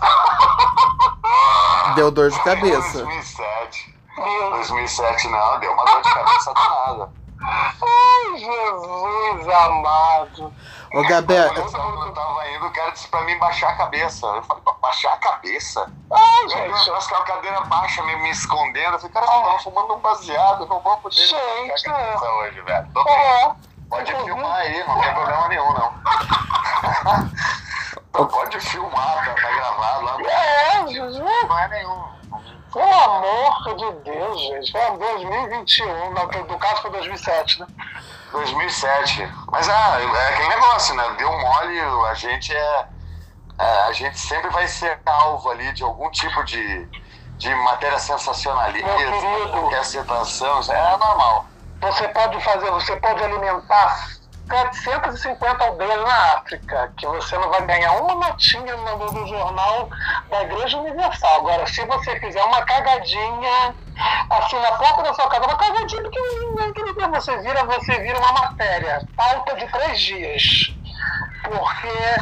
Speaker 1: Deu dor de cabeça.
Speaker 2: 2007. 2007 não, deu uma dor de cabeça danada.
Speaker 3: Ai, Jesus amado.
Speaker 1: Ô, Gabé.
Speaker 2: Quando eu tava indo, o cara disse pra mim baixar a cabeça. Eu falei, baixar a cabeça?
Speaker 3: Ai, gente.
Speaker 2: Eu acho que a cadeira baixa, me, me escondendo. Eu falei, cara, eu tava fumando um baseado, não vou poder
Speaker 3: gente,
Speaker 2: a cabeça é. hoje, velho. Tô é. Pode uhum. filmar aí, não tem problema nenhum, não. pode filmar, tá, tá gravado lá.
Speaker 3: É, Jesus.
Speaker 2: Não é nenhum.
Speaker 3: Pelo amor de Deus, gente. Foi 2021, não, do caso foi 2007, né?
Speaker 2: 2007. Mas ah, é aquele negócio, né? Deu mole, a gente é, é, A gente sempre vai ser alvo ali de algum tipo de, de matéria sensacionalista, qualquer aceitação, isso é normal.
Speaker 3: Você pode fazer, você pode alimentar 750 aldeias na África, que você não vai ganhar uma notinha no, no jornal da Igreja Universal. Agora, se você fizer uma cagadinha assim na porta da sua casa, uma cagadinha que você vira, você vira uma matéria, pauta de três dias. Porque,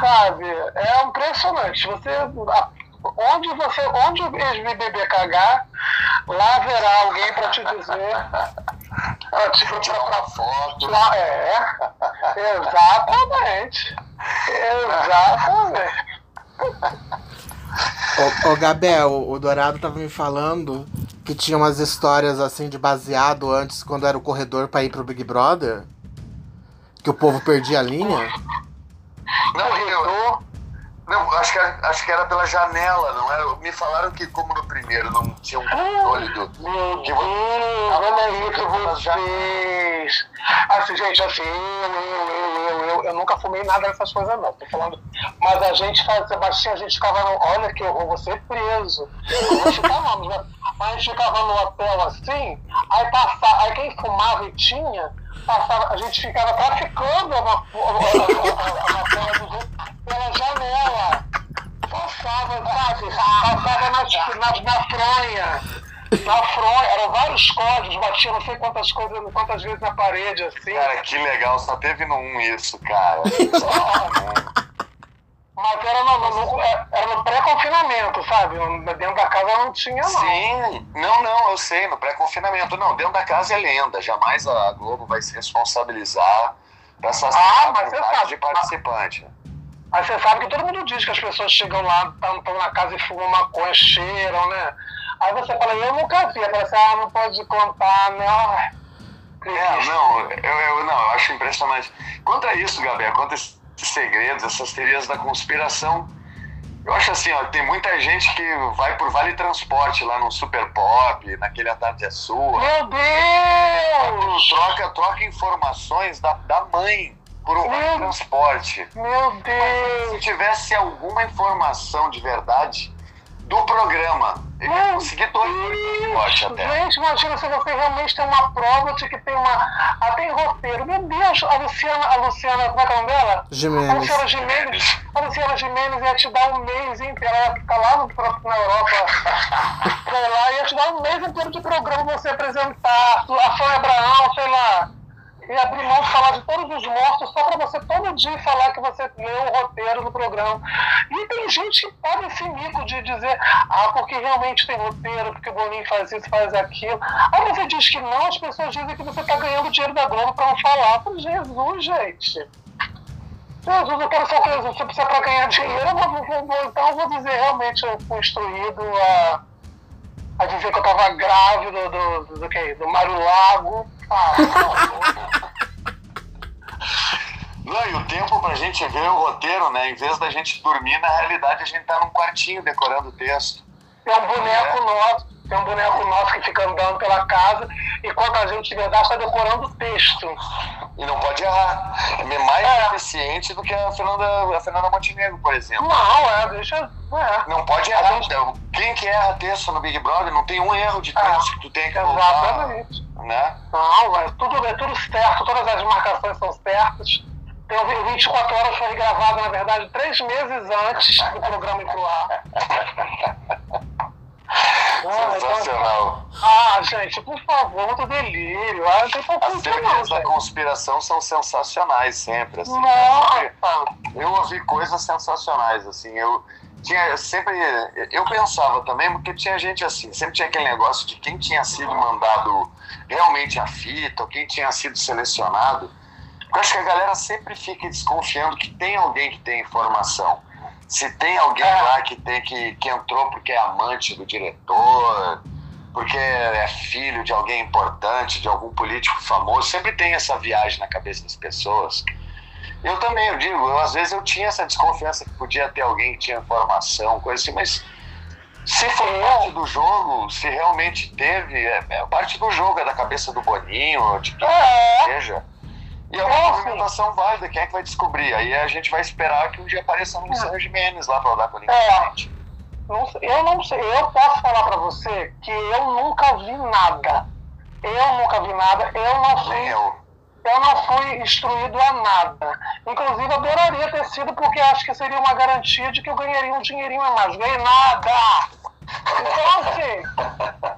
Speaker 3: sabe, é impressionante. Você, onde você, onde o ex-BBB cagar, lá haverá alguém para te dizer
Speaker 2: Pra tirar uma foto.
Speaker 3: Lá, é, exatamente. Exatamente.
Speaker 1: Ô, ô Gabel, o Dourado tava me falando que tinha umas histórias assim de baseado antes, quando era o corredor pra ir pro Big Brother. Que o povo perdia a linha.
Speaker 2: Não, eu, não acho, que, acho que era pela janela, não era? Me falaram que, como no primeiro, não tinha um controle do.
Speaker 3: Meu Deus, olha que vocês. Assim, gente, assim, eu, eu, eu, eu, eu nunca fumei nada dessas coisas, não. Tô falando. Mas a gente Sebastião, a gente ficava no. Olha que horror, você é preso. Eu vou citar nomes, mas a gente ficava no hotel assim, aí passava, aí quem fumava e tinha, passava, a gente ficava traficando a maconha dos outros pela janela. Passava, sabe? Passava na, na, na fronha. Na fronha, eram vários códigos, batia não sei quantas coisas, quantas vezes na parede, assim.
Speaker 2: Cara, que legal, só teve no 1 isso, cara.
Speaker 3: Mas era no, no, era no pré-confinamento, sabe? Dentro da casa não tinha, não.
Speaker 2: Sim, não, não, eu sei, no pré-confinamento. Não, dentro da casa é lenda. Jamais a Globo vai se responsabilizar por essas
Speaker 3: ah, mas você sabe,
Speaker 2: de participante.
Speaker 3: Mas você sabe que todo mundo diz que as pessoas chegam lá, estão na casa e fumam maconha, cheiram, né? Aí você fala, eu nunca vi. Aí você, ah, não pode contar, né?
Speaker 2: É, não, eu, eu, não, eu acho impressionante. Quanto a isso, Gabriel, quanto a esses segredos, essas teorias da conspiração, eu acho assim, ó, tem muita gente que vai por Vale Transporte lá no Super Pop, naquele A Tarde é Sua.
Speaker 3: Meu Deus!
Speaker 2: Troca, troca informações da, da mãe por um Transporte.
Speaker 3: Meu Deus!
Speaker 2: Se tivesse alguma informação de verdade do programa, ele ia conseguir dois transporte até.
Speaker 3: Gente, imagina se você realmente tem uma prova de que tem uma. Ah, tem roteiro. Meu Deus, a Luciana, a Luciana, como é que é o nome dela?
Speaker 1: Jimenez.
Speaker 3: A Luciana Gimenez. A Luciana Gimenez ia te dar um mês inteiro. Ela ia ficar lá no, na Europa. sei lá, ia te dar um mês inteiro de programa pra você apresentar. A Fã Abraão, sei lá e abrir mão de falar de todos os mortos só para você todo dia falar que você leu o roteiro do programa. E tem gente que paga esse mico de dizer, ah, porque realmente tem roteiro, porque o Boninho faz isso, faz aquilo. Aí você diz que não, as pessoas dizem que você está ganhando dinheiro da Globo para não falar. Falei, Jesus, gente. Jesus, eu quero só que se precisa para ganhar dinheiro, eu vou, então eu vou dizer realmente eu fui instruído a, a dizer que eu estava grávida do, do, do, do, do Mário Lago. Ah,
Speaker 2: Não, e o tempo pra gente ver o roteiro, né? Em vez da gente dormir, na realidade a gente tá num quartinho decorando o texto.
Speaker 3: Tem um boneco é. nosso, tem um boneco nosso que fica andando pela casa, enquanto a gente de verdade está decorando o texto.
Speaker 2: E não pode errar. É mais é. eficiente do que a Fernanda, a Fernanda Montenegro, por exemplo.
Speaker 3: Não, é, deixa. É.
Speaker 2: Não pode errar. Gente... Quem que erra texto no Big Brother não tem um erro de texto é. que tu tem que
Speaker 3: Exatamente.
Speaker 2: Né?
Speaker 3: Não, é tudo, é tudo certo, todas as marcações são certas. Tem o 24 horas foi gravado, na verdade, três meses antes do programa ir pro ar.
Speaker 2: Sensacional.
Speaker 3: Ah, gente, por favor, muito delírio. Ah, tem
Speaker 2: As teorias da conspiração são sensacionais sempre. Assim,
Speaker 3: Nossa!
Speaker 2: Eu ouvi coisas sensacionais, assim. Eu tinha sempre. Eu pensava também, porque tinha gente assim, sempre tinha aquele negócio de quem tinha sido mandado realmente a fita, ou quem tinha sido selecionado. Eu acho que a galera sempre fica desconfiando que tem alguém que tem informação. Se tem alguém lá que tem que, que entrou porque é amante do diretor, porque é filho de alguém importante, de algum político famoso, sempre tem essa viagem na cabeça das pessoas. Eu também, eu digo, eu, às vezes eu tinha essa desconfiança que podia ter alguém que tinha informação, coisa assim, mas se for parte do jogo, se realmente teve, é, é parte do jogo, é da cabeça do Boninho, de quem é. seja. E é uma é, movimentação válida, quem é que vai descobrir? Aí a gente vai esperar que um dia apareça um Luciano Gimenez lá para dar com ele.
Speaker 3: É. Eu não sei, eu posso falar para você que eu nunca vi nada. Eu nunca vi nada, eu não.
Speaker 2: Nem eu.
Speaker 3: eu não fui instruído a nada. Inclusive, adoraria ter sido, porque acho que seria uma garantia de que eu ganharia um dinheirinho a mais. Ganhei nada! Então, assim.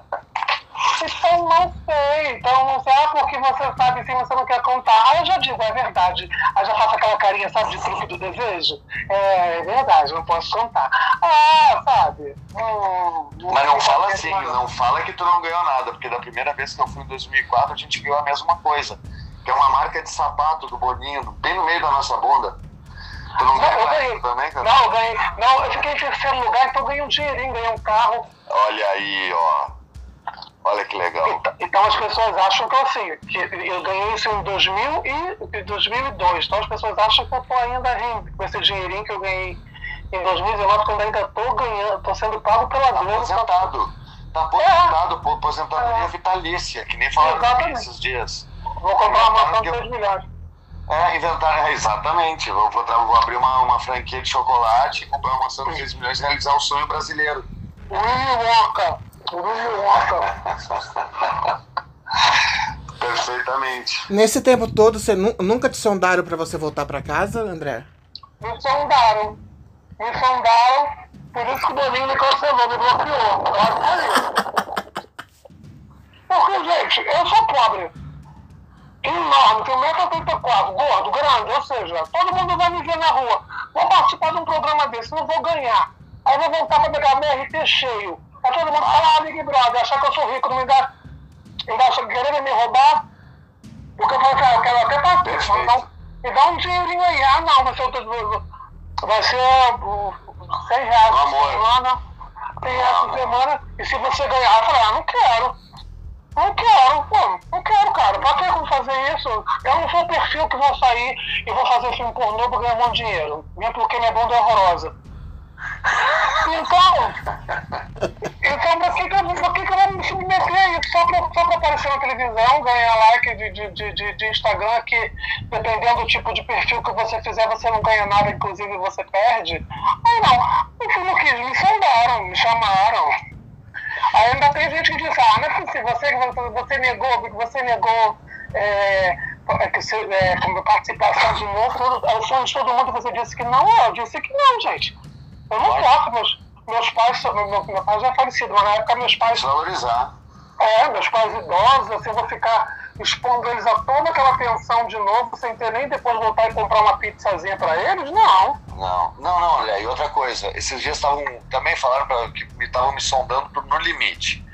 Speaker 3: Então, não sei. Então, não sei. Ah, porque você sabe sim, você não quer contar. Aí eu já digo, é verdade. Aí já faço aquela carinha, sabe, de truque do desejo. É, é verdade, não posso contar. Ah, sabe? Hum,
Speaker 2: Mas não fala assim, não fala que tu não ganhou nada, porque da primeira vez que eu fui em 2004 a gente viu a mesma coisa. Que é uma marca de sapato do Boninho, bem no meio da nossa bunda. Tu não,
Speaker 3: Não,
Speaker 2: ganhou
Speaker 3: ganhei.
Speaker 2: também, cara?
Speaker 3: Não, eu ganhei. Não, eu fiquei em terceiro lugar, então eu ganhei um dinheirinho, ganhei um carro.
Speaker 2: Olha aí, ó. Olha que legal.
Speaker 3: Então, então as pessoas acham que assim, que eu ganhei isso em 2000 e 2002. Então as pessoas acham que eu tô ainda rindo com esse dinheirinho que eu ganhei em 2019, quando ainda tô ganhando, tô sendo pago pela
Speaker 2: Tá
Speaker 3: Globo.
Speaker 2: aposentado. Tá aposentado, pô, aposentadoria
Speaker 3: É.
Speaker 2: vitalícia, que nem falaram esses dias.
Speaker 3: Vou comprar uma
Speaker 2: que
Speaker 3: de
Speaker 2: eu-
Speaker 3: 3 milhões.
Speaker 2: É, inventaram, é, exatamente. Vou, vou, vou abrir uma, uma franquia de chocolate, comprar uma maçã de 6 milhões e realizar o sonho brasileiro.
Speaker 3: Willy Wonka.
Speaker 2: Perfeitamente.
Speaker 1: Nesse tempo todo, você nu- nunca te sondaram pra você voltar pra casa, André?
Speaker 3: Me sondaram. Me sondaram. Por isso que o Boninho me cancelou, me bloqueou. Porque, gente, eu sou pobre. Enorme, tenho 1,84m, gordo, grande, ou seja, todo mundo vai me ver na rua. Vou participar de um programa desse, não vou ganhar. Aí vou voltar pra pegar meu RT cheio. Aí todo mundo fala, ah, Big Brother, achar que eu sou rico, não me dá. Ainda acham que querem me roubar. Porque eu falo, cara, eu quero até participar.
Speaker 2: Perfeito.
Speaker 3: Então, me dá um dinheirinho aí. Ah, não, vai ser outro. Vai ser uh, 100 reais por semana. 100 reais por semana. E se você ganhar, eu falei, ah, não quero. Não quero, pô, não quero, cara. Pra que eu vou fazer isso? Eu não sou o perfil que vou sair e vou fazer filme pornô pra ganhar um monte de dinheiro. Mesmo porque minha bunda é horrorosa. Então, então por que, eu, por que, que eu vou me submeter a isso? Só pra, só pra aparecer na televisão, ganhar like de, de, de, de, Instagram, que dependendo do tipo de perfil que você fizer, você não ganha nada, inclusive você perde. Aí não, eu não quis, me sondaram, me chamaram. Aí ainda tem gente que diz, ah, não é possível, você, você, negou, você negou é, é, que você, é, participação de novo, todo, é o sonho de todo mundo, você disse que não, eu disse que não, gente. Eu não posso, meus, meus pais, meu, meu pai já é falecido, mas na época meus pais,
Speaker 2: Desvalorizar.
Speaker 3: é, meus pais idosos, assim, eu vou ficar expondo eles a toda aquela atenção de novo, sem ter nem depois voltar e comprar uma pizzazinha pra eles? Não.
Speaker 2: Não, não, não, olha, e outra coisa, esses dias estavam, também falaram pra, que me estavam me sondando pro no limite.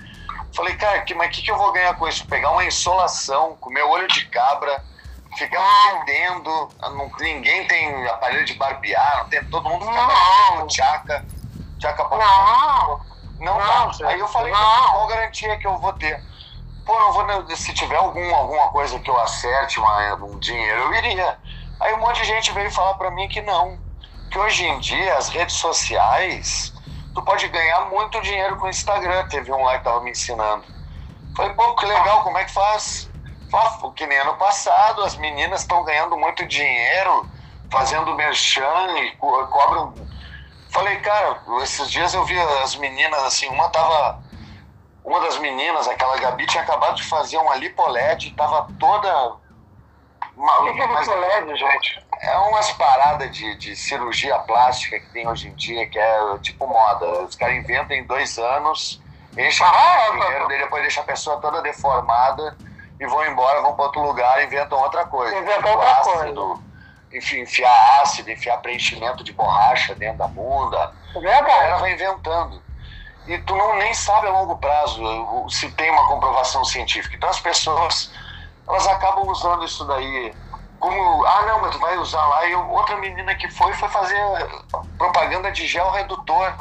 Speaker 2: Falei, cara, que, mas o que, que eu vou ganhar com isso? Pegar uma insolação, comer olho de cabra, ficar fedendo, não, ninguém tem aparelho de barbear, não tem, todo mundo fica
Speaker 3: Não.
Speaker 2: tchaca, tchaca pra
Speaker 3: Não.
Speaker 2: Não,
Speaker 3: Não,
Speaker 2: tá. Aí eu falei,
Speaker 3: não.
Speaker 2: qual garantia que eu vou ter? Pô, não vou, se tiver algum, alguma coisa que eu acerte, uma, um dinheiro, eu iria. Aí um monte de gente veio falar pra mim que não. Que hoje em dia, as redes sociais, tu pode ganhar muito dinheiro com o Instagram. Teve um lá que tava me ensinando. Falei, pô, que legal, como é que faz? Que nem ano passado, as meninas estão ganhando muito dinheiro, fazendo merchan e co cobram Falei, cara, esses dias eu vi as meninas assim, uma tava. Uma das meninas, aquela Gabi, tinha acabado de fazer uma lipoled, tava toda. uma-
Speaker 3: O que, é
Speaker 2: mas
Speaker 3: LED, gente?
Speaker 2: é umas paradas de, de cirurgia plástica que tem hoje em dia, que é tipo moda. Os caras inventam em dois anos, enchem
Speaker 3: Ah,
Speaker 2: o dinheiro, daí depois deixa a pessoa toda deformada e vão embora, vão para outro lugar e inventam outra coisa.
Speaker 3: Inventam outra
Speaker 2: ácido, enfim, enfiar ácido, enfiar preenchimento de borracha dentro da bunda. A galera
Speaker 3: Verdade.
Speaker 2: vai inventando. E tu não nem sabe a longo prazo se tem uma comprovação científica. Então as pessoas, elas acabam usando isso daí como, ah não, mas tu vai usar lá. E outra menina que foi, foi fazer propaganda de gel redutor.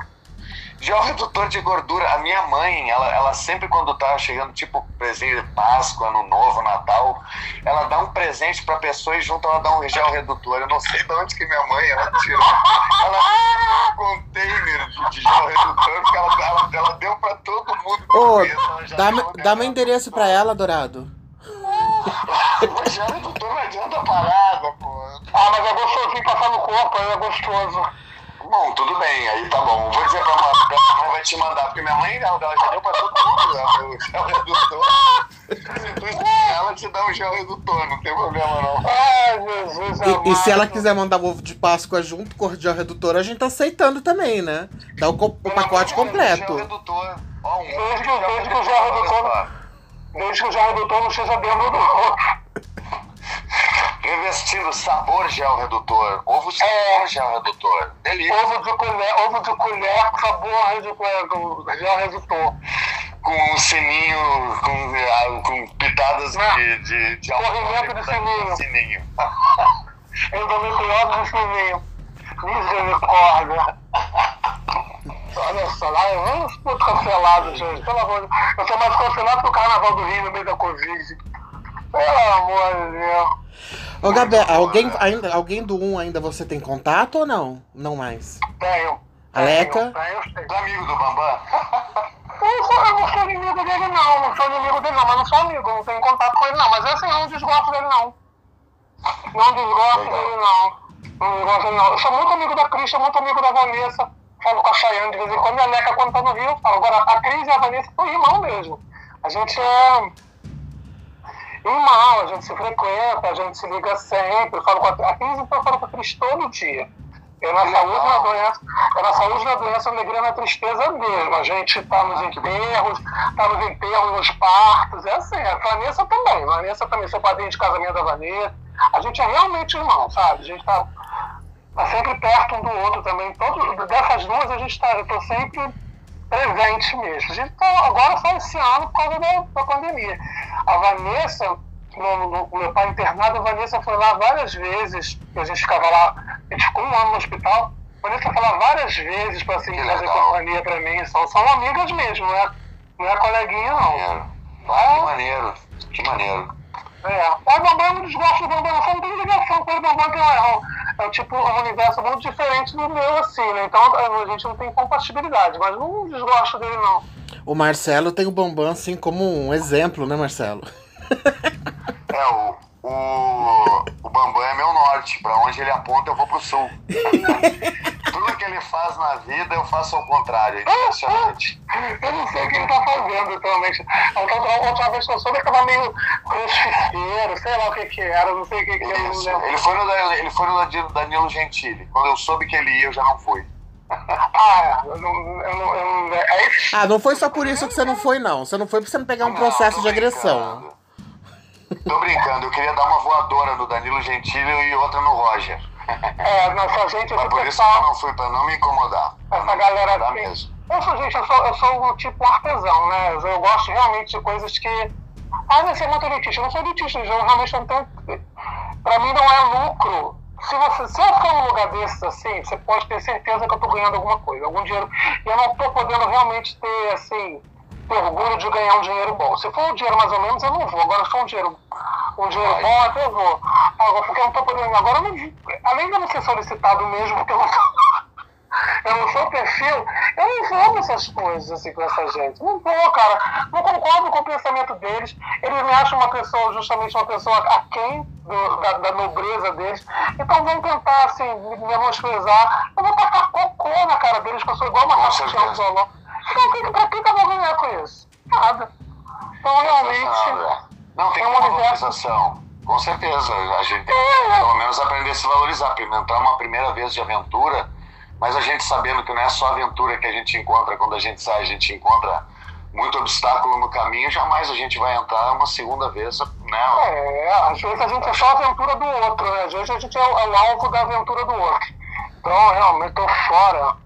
Speaker 2: Gel redutor de gordura. A minha mãe, ela, ela sempre quando tá chegando, tipo, presente de Páscoa, Ano Novo, Natal, ela dá um presente pra pessoa e junto ela dá um gel redutor. Eu não sei de onde que minha mãe, ela tirou. Ela fez um container de, de gel redutor que ela, ela, ela deu pra todo mundo.
Speaker 1: Ô,
Speaker 2: já
Speaker 1: dá,
Speaker 2: deu, né?
Speaker 1: dá meu endereço pra ela, Dourado.
Speaker 2: O gel redutor não adianta parada, pô.
Speaker 3: Ah, mas é gostosinho passar no corpo, é gostoso.
Speaker 2: Bom, tudo bem, aí tá bom. Vou dizer pra mãe, minha mãe vai te mandar, porque minha mãe ela, ela já deu pra todo mundo né, o gel redutor. Ela te dá um gel redutor, não tem problema não.
Speaker 3: Ai, Jesus
Speaker 1: E, e se ela quiser mandar o ovo de Páscoa junto com o gel redutor, a gente tá aceitando também, né? Dá o, co- o pacote
Speaker 2: Gel
Speaker 1: completo.
Speaker 2: redutor. Ó, um
Speaker 3: Desde que- desde que o gel redutor- Desde que o gel redutor não seja dentro do ovo.
Speaker 2: Revestindo sabor gel redutor. Ovo sabor
Speaker 3: É.
Speaker 2: gel redutor. Delícia.
Speaker 3: Ovo de colher, ovo de colher com sabor de com gel redutor.
Speaker 2: Com um sininho, com, ah, com pitadas de, de, de
Speaker 3: Corrimento de sininho.
Speaker 2: sininho.
Speaker 3: Endometriose no sininho. Misericórdia. Olha só, lá eu não estou cancelado, gente. Pelo amor de Deus. Eu sou mais cancelado que o Carnaval do Rio no meio da Covid. Pelo amor de Deus.
Speaker 1: Ô, Gabi, alguém, ainda, alguém do 1 ainda você tem contato ou não? Não mais.
Speaker 3: Tenho.
Speaker 1: Aleca?
Speaker 3: Tenho, tenho, tenho.
Speaker 2: Do amigo do Bambam?
Speaker 3: Eu não, sou, eu não sou inimigo dele, não. Não sou inimigo dele, não. Mas não sou amigo. Não tenho contato com ele, não. Mas assim, eu não desgosto dele, não. Não desgosto
Speaker 2: Legal.
Speaker 3: dele, não. Não desgosto dele, não. Eu sou muito amigo da Cris, sou muito amigo da Vanessa. Falo com a Chayane de vez em quando. E a Leca, quando tá no Rio, eu falo. Agora, a Cris e a Vanessa são irmão mesmo. A gente é irmão, a gente se frequenta, a gente se liga sempre. Eu falo com a, a Cris, então eu falo com a Cris todo dia. Eu na saúde, na doença, eu na saúde, na doença, alegria, na tristeza mesmo. A gente tá nos enterros, tá nos enterros, nos partos, é assim. A Vanessa também, a Vanessa também, sou padrinho de casamento da Vanessa. A gente é realmente irmão, sabe? A gente tá, tá sempre perto um do outro também. Todo, dessas duas, a gente tá, eu tô sempre presente mesmo. A gente tá agora só esse ano por causa da, da pandemia. A Vanessa, no, no- o meu pai internado, a Vanessa foi lá várias vezes, a gente ficava lá, a gente ficou um ano no hospital. A Vanessa foi lá várias vezes para assim,
Speaker 2: Que
Speaker 3: fazer
Speaker 2: legal.
Speaker 3: companhia para mim. São, são amigas mesmo, não é, não é coleguinha, não.
Speaker 2: Maneiro. Ah, que maneiro. Que maneiro.
Speaker 3: É. O Bambam não desgosto do Bambam, só não tenho ligação com o Bambam, que é um, é um tipo um universo muito diferente do meu, assim, né? Então a gente não tem compatibilidade, mas não desgosto dele, não.
Speaker 1: O Marcelo tem o Bambam assim como um exemplo, né, Marcelo?
Speaker 2: É, o, o, o Bambam é meu norte. Pra onde ele aponta, eu vou pro sul. Tudo que ele faz na vida, eu faço ao contrário. É impressionante.
Speaker 3: Eu não sei o que ele tá fazendo atualmente. A outra, outra vez que eu soube, ele tava meio crossfiteiro, sei lá o que que era, não sei o que que era.
Speaker 2: Ele foi no, ele foi no da- Danilo Gentili. Quando eu soube que ele ia, eu já não fui.
Speaker 3: Ah, eu não. Eu não, eu não é isso.
Speaker 1: Ah, não foi só por isso que você não foi, não. Você não foi pra você não pegar um
Speaker 2: Não,
Speaker 1: processo de agressão.
Speaker 2: Tô brincando, eu queria dar uma voadora no Danilo Gentili e outra no Roger.
Speaker 3: É, nossa gente,
Speaker 2: Mas por isso que eu não fui, pra não me incomodar. Não
Speaker 3: essa
Speaker 2: me
Speaker 3: galera
Speaker 2: mesmo.
Speaker 3: Eu sou, gente, eu sou, eu sou um tipo artesão, né? Eu, gosto realmente de coisas que. Ah, você é muito elitista. Eu não sou elitista, eu realmente não tenho. Pra mim não é lucro. Se, você, se eu for num lugar desses assim, você pode ter certeza que eu tô ganhando alguma coisa, algum dinheiro. E eu não tô podendo realmente ter, assim, ter orgulho de ganhar um dinheiro bom. Se for um dinheiro mais ou menos, eu não vou. Agora, se for um dinheiro, um dinheiro
Speaker 2: Vai.
Speaker 3: bom, até eu vou. Agora, porque eu não tô podendo. Agora, não, além de eu não ser solicitado mesmo, porque eu não tô eu não sou perfil, eu não vou nessas coisas assim com essa gente. Não vou, cara. Não concordo com o pensamento deles. Eles me acham uma pessoa, justamente uma pessoa aquém do, da, da nobreza deles. Então vão tentar, assim, me menosprezar. Eu vou tacar cocô na cara deles, que eu sou igual uma rapaziada
Speaker 2: certeza.
Speaker 3: Então, que- pra que que ganhar com isso? Nada. Então, realmente.
Speaker 2: Não, tem
Speaker 3: é um universo-
Speaker 2: valorização. Com certeza. A gente tem que, pelo menos, aprender a se valorizar. Experimentar uma primeira vez de aventura, mas a gente sabendo que não é só aventura que a gente encontra quando a gente sai, a gente encontra muito obstáculo no caminho, jamais a gente vai entrar uma segunda vez, né?
Speaker 3: É, às vezes a gente é só a aventura do outro, né? Às vezes a gente é o, é o alvo da aventura do outro. Então, realmente, tô fora.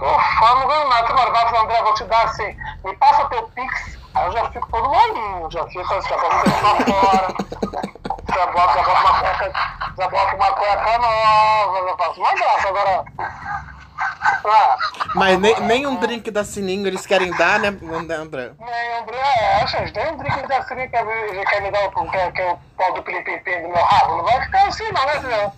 Speaker 3: Tô fora, não ganho nada. Agora, vai falar, André, vou te dar assim, me passa teu pix, aí eu já fico todo molinho, já fico assim, já boto pra fora, já boto, já boto uma cueca, já boto uma cueca nova, já faço uma graça. Agora, ah,
Speaker 1: Mas nem, nem um drink da Sininho eles querem dar, né, André?
Speaker 3: nem André, é, gente, tem um drink da Siri que quer me dar o, quer, quer o pau do plim do meu rabo, não vai ficar assim não, né, senhor?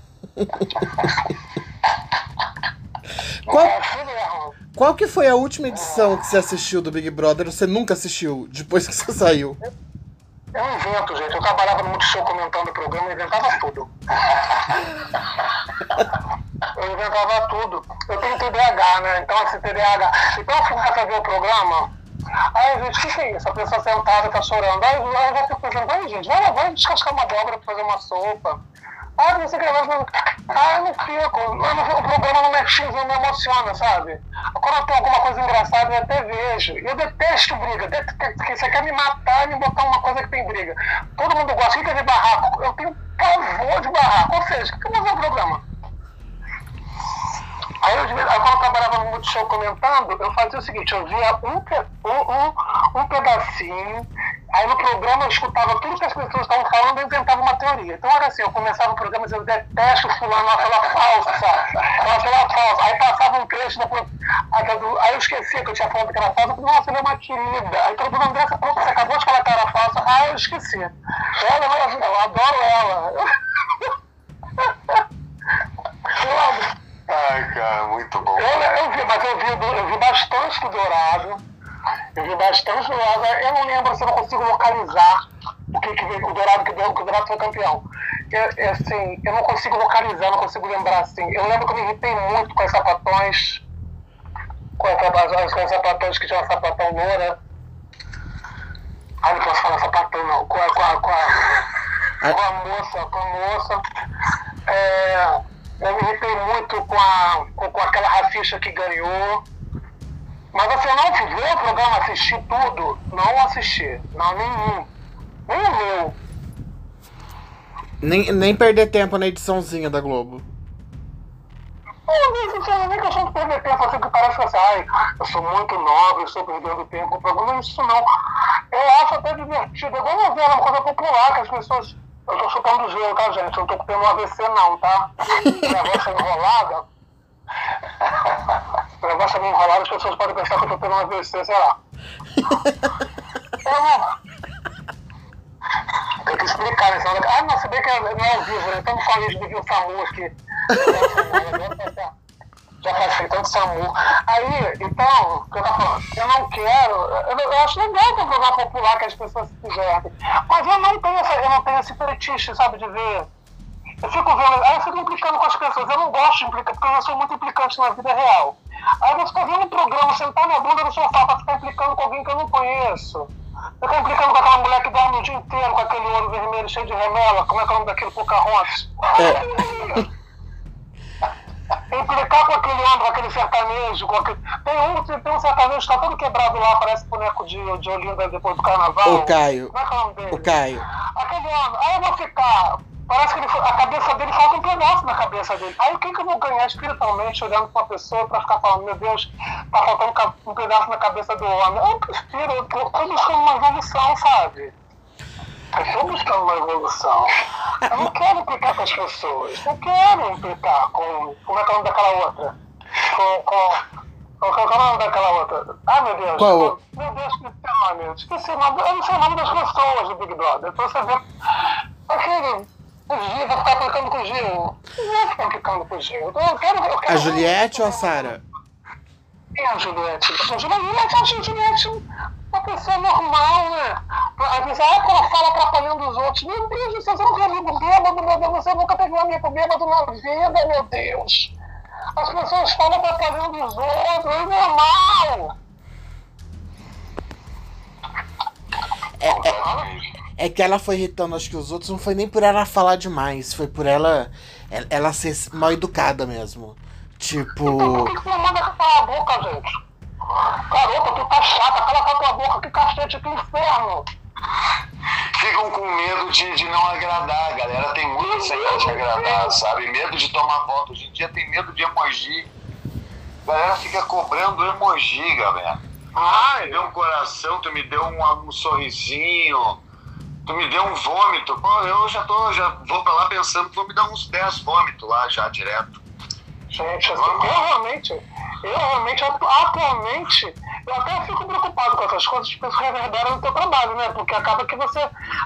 Speaker 1: Qual,
Speaker 3: É mesmo.
Speaker 1: qual que foi a última edição que você assistiu do Big Brother? Você nunca assistiu, depois que você saiu?
Speaker 3: Eu invento, gente. Eu trabalhava no Multishow comentando o programa, eu inventava tudo. Eu inventava tudo. Eu tenho TDAH, né? Então, esse TDAH. Então, eu a ver o programa. Aí, gente, o que, que é isso? A pessoa sentada tá chorando. Aí, eu já fico pensando, vai, gente, vai, vai descascar uma abóbora pra fazer uma sopa. Ah, não sei o que, mas, ah, eu não fico. Eu não, o programa não me atinge, não me emociona, sabe? Quando tenho alguma coisa engraçada, eu até vejo. Eu detesto briga. Você quer me matar e me botar uma coisa que tem briga. Todo mundo gosta, fica de barraco. Eu tenho pavor de barraco. Ou seja, o que eu vou ver o programa? Aí, eu, aí quando eu trabalhava no Multishow comentando, eu fazia o seguinte, eu via um, um, um, um pedacinho, aí no programa eu escutava tudo que as pessoas estavam falando e inventava uma teoria. Então era assim, eu começava o programa dizendo, detesto fulano, aquela falsa, aquela falsa. Aí passava um trecho, depois, aí eu esquecia que eu tinha falado que era falsa, eu falei, nossa, ela é uma querida. Aí todo mundo, André, você acabou de falar que era falsa. Ah, eu esqueci. Ela, ela, eu adoro ela.
Speaker 2: Ai, cara, muito bom.
Speaker 3: eu, eu vi, mas eu vi, eu vi bastante do Dourado. Eu vi bastante do Dourado. Eu não lembro se eu não consigo localizar o que, que o Dourado que deu, que o Dourado foi campeão. Eu, assim, eu não consigo localizar, não consigo lembrar assim. Eu lembro que eu me irritei muito com os sapatões. Com as, as, com os sapatões que tinham sapatão loura. Ah, não posso falar sapatão não. Com a, com a, com a, com a moça, com a moça. É, eu me irritei muito com, a, com, com aquela Raficha que ganhou. Mas você não viu o programa, assistir tudo? Não assisti. Não, nenhum. Nem o meu.
Speaker 1: Nem, nem perder tempo na ediçãozinha da Globo.
Speaker 3: Eu nem sinceramente eu sou de perder tempo, assim, que parece que assim, ai, eu sou muito nova, eu estou perdendo tempo o programa. Não é isso não. Eu acho até divertido. É igual novela, uma coisa popular, que as pessoas. Eu tô chutando gelo, tá, gente? Eu não tô tendo um AVC, não, tá? Minha voz tá enrolada. Voz tá meio enrolada, as pessoas podem pensar que eu tô tendo um AVC, sei lá. Eu não. Tem que explicar, né? Senão- Ah, não, se bem que é- não é ao vivo, né? Estamos falando de Bivinho Samu aqui. Já passei tanto SAMU. Aí, então, o que eu tava falando? Eu não quero. Eu, eu acho legal ter um programa popular que as pessoas se divertem. Mas eu não tenho, essa, eu não tenho esse fetiche, sabe, de ver. Eu fico vendo. Aí eu fico implicando com as pessoas. Eu não gosto de implicar, porque eu já sou muito implicante na vida real. Aí eu fico vendo um programa, sentar minha bunda no sofá pra ficar implicando com alguém que eu não conheço. Eu implicando com aquela mulher que dorme o dia inteiro com aquele olho vermelho cheio de remela. Como é que é o nome daquele Pocahontas? implicar com aquele homem, com aquele sertanejo, com aquele... Tem, um, tem um sertanejo que tá todo quebrado lá, parece boneco de, de Olinda depois do carnaval.
Speaker 1: O Caio.
Speaker 3: Como é que é o nome dele?
Speaker 1: O Caio.
Speaker 3: Aquele homem, aí eu vou ficar. Parece que ele, a cabeça dele falta um pedaço na cabeça dele. Aí o que, que eu vou ganhar espiritualmente olhando pra uma pessoa pra ficar falando, meu Deus, tá faltando um pedaço na cabeça do homem? Eu prefiro, eu tô, tô buscando uma evolução, sabe? Eu estou buscando uma evolução. Eu não quero implicar com as pessoas. Não quero implicar com. Como é que é o nome daquela outra? Com. com qual é o nome daquela outra? Ah, meu Deus.
Speaker 1: Qual?
Speaker 3: Meu Deus, esqueci o nome. Esqueci o nome. Eu não sei o nome das pessoas do Big Brother. Então você vê. Aquele. O Gil, vou ficar implicando com o Gil. Não vou ficar implicando com o Gil. Eu quero, eu quero
Speaker 1: A Juliette ou a Sara?
Speaker 3: quem é a Juliette? A Juliette, a Juliette uma pessoa normal, né? A pessoa, ah, ela fala atrapalhando os outros. Meu Deus do céu, você nunca viu bêbado, meu Deus, você nunca teve um amigo bêbado na vida, meu Deus. As pessoas falam atrapalhando os outros, é normal.
Speaker 1: É que ela foi irritando, acho que os outros não foi nem por ela falar demais, foi por ela ela, ela ser mal educada mesmo.
Speaker 3: Então por
Speaker 1: Tipo.
Speaker 3: que tu não manda calar a boca, gente? Garota, tu tá chata, cala a tua boca, que cacete, que inferno.
Speaker 2: Ficam com medo de, de não agradar. Galera tem muito esse negócio de agradar, sabe? Medo de tomar voto. Hoje em dia tem medo de emoji. A galera fica cobrando emoji, galera. Ah, me deu um coração, tu me deu um, um sorrisinho, tu me deu um vômito. Pô, eu já tô, já vou pra lá pensando que vou me dar uns 10 vômitos lá já direto.
Speaker 3: Gente, assim, eu realmente, eu realmente, atu- atualmente, eu até fico preocupado com essas coisas, porque isso reverbera no teu trabalho, né? Porque acaba que você,